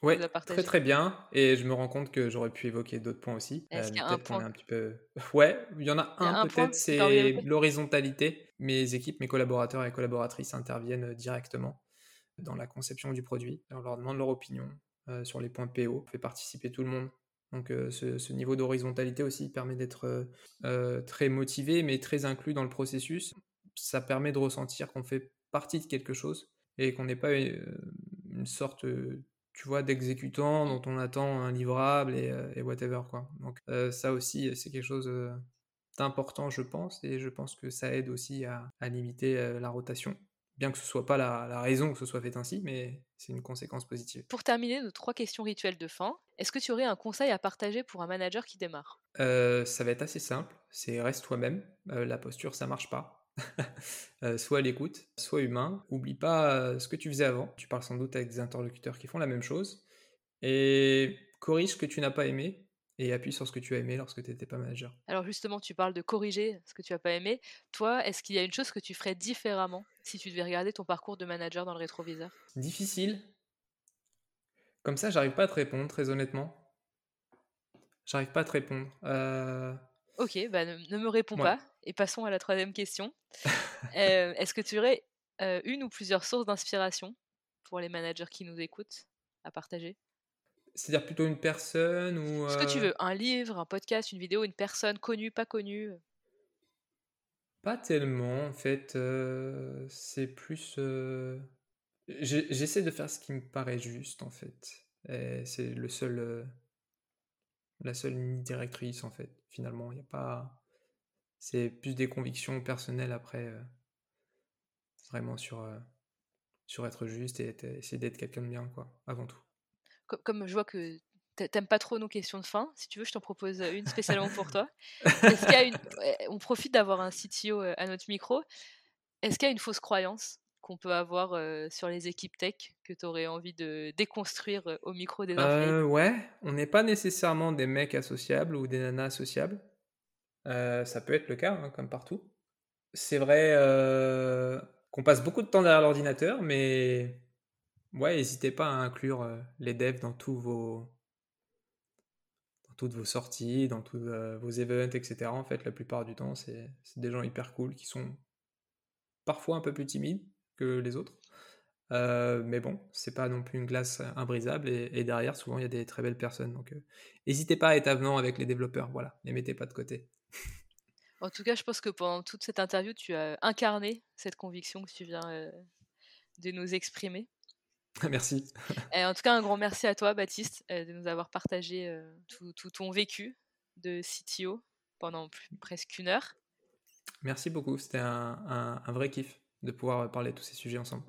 Ouais, très très bien. Et je me rends compte que j'aurais pu évoquer d'autres points aussi. Est-ce qu'il y a un point un petit peu... Ouais, il y en a un, peut-être, c'est l'horizontalité. Mes équipes, mes collaborateurs et collaboratrices interviennent directement dans la conception du produit. On leur demande leur opinion euh, sur les points PO, on fait participer tout le monde. Donc euh, ce, niveau d'horizontalité aussi permet d'être euh, très motivé, mais très inclus dans le processus. Ça permet de ressentir qu'on fait partie de quelque chose et qu'on n'est pas une sorte tu vois, d'exécutants dont on attend un livrable et, euh, whatever, quoi. Donc euh, ça aussi, c'est quelque chose euh, d'important, je pense, et je pense que ça aide aussi à, limiter la rotation. Bien que ce soit pas la, raison que ce soit fait ainsi, mais c'est une conséquence positive. Pour terminer, nos trois questions rituelles de fin, est-ce que tu aurais un conseil à partager pour un manager qui démarre? Ça va être assez simple, c'est reste toi-même. la posture, ça marche pas. Euh, soit à l'écoute, soit humain. Oublie pas euh, ce que tu faisais avant. Tu parles sans doute avec des interlocuteurs qui font la même chose. Et corrige ce que tu n'as pas aimé et appuie sur ce que tu as aimé lorsque tu n'étais pas manager. Alors justement, tu parles de corriger ce que tu n'as pas aimé. Toi, est-ce qu'il y a une chose que tu ferais différemment si tu devais regarder ton parcours de manager dans le rétroviseur? Difficile. Comme ça, j'arrive pas à te répondre, très honnêtement. J'arrive pas à te répondre. Euh, Ok, bah ne, me réponds pas. Et passons à la troisième question. Euh, est-ce que tu aurais euh, une ou plusieurs sources d'inspiration pour les managers qui nous écoutent à partager? C'est-à-dire plutôt une personne ou... Ce que tu euh veux, un livre, un podcast, une vidéo, une personne connue, pas connue Pas tellement, en fait. c'est plus... J'essaie de faire ce qui me paraît juste, en fait. C'est le seul la seule ligne directrice en fait. Finalement, il n'y a pas. C'est plus des convictions personnelles après, euh, vraiment sur, euh, sur être juste et essayer d'être quelqu'un de bien, quoi, avant tout. Comme je vois que t'aimes pas trop nos questions de fin, si tu veux, je t'en propose une spécialement pour toi. Est-ce qu'il y a une... On profite d'avoir un CTO à notre micro. Est-ce qu'il y a une fausse croyance? Qu'on peut avoir sur les équipes tech que tu aurais envie de déconstruire au micro des Ouais, on n'est pas nécessairement des mecs associables ou des nanas associables. ça peut être le cas, hein, comme partout. C'est vrai qu'on passe beaucoup de temps derrière l'ordinateur, mais ouais, n'hésitez pas à inclure les devs dans tous vos dans toutes vos sorties, dans tous vos events, etc. En fait, la plupart du temps, c'est des gens hyper cool qui sont parfois un peu plus timides que les autres. Euh, mais bon, c'est pas non plus une glace imbrisable et, derrière, souvent, il y a des très belles personnes. Donc, n'hésitez pas à être avenant avec les développeurs. Voilà, ne les mettez pas de côté. En tout cas, je pense que pendant toute cette interview, tu as incarné cette conviction que tu viens de nous exprimer. Merci. Et en tout cas, un grand merci à toi, Baptiste, de nous avoir partagé tout, ton vécu de CTO pendant presque une heure. Merci beaucoup, c'était un, vrai kiff de pouvoir parler de tous ces sujets ensemble.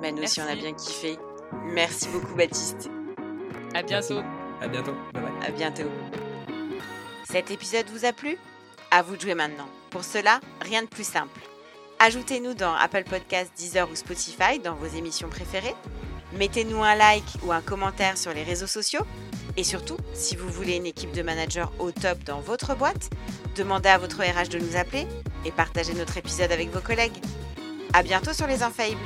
Mais nous aussi, on a bien kiffé. Merci beaucoup, Baptiste. À bientôt. À bientôt. Bye bye. À bientôt. Cet épisode vous a plu? À vous de jouer maintenant. Pour cela, rien de plus simple. Ajoutez-nous dans Apple Podcasts, Deezer ou Spotify dans vos émissions préférées. Mettez-nous un like ou un commentaire sur les réseaux sociaux. Et surtout, si vous voulez une équipe de managers au top dans votre boîte, demandez à votre RH de nous appeler et partagez notre épisode avec vos collègues. À bientôt sur les Infaillibles.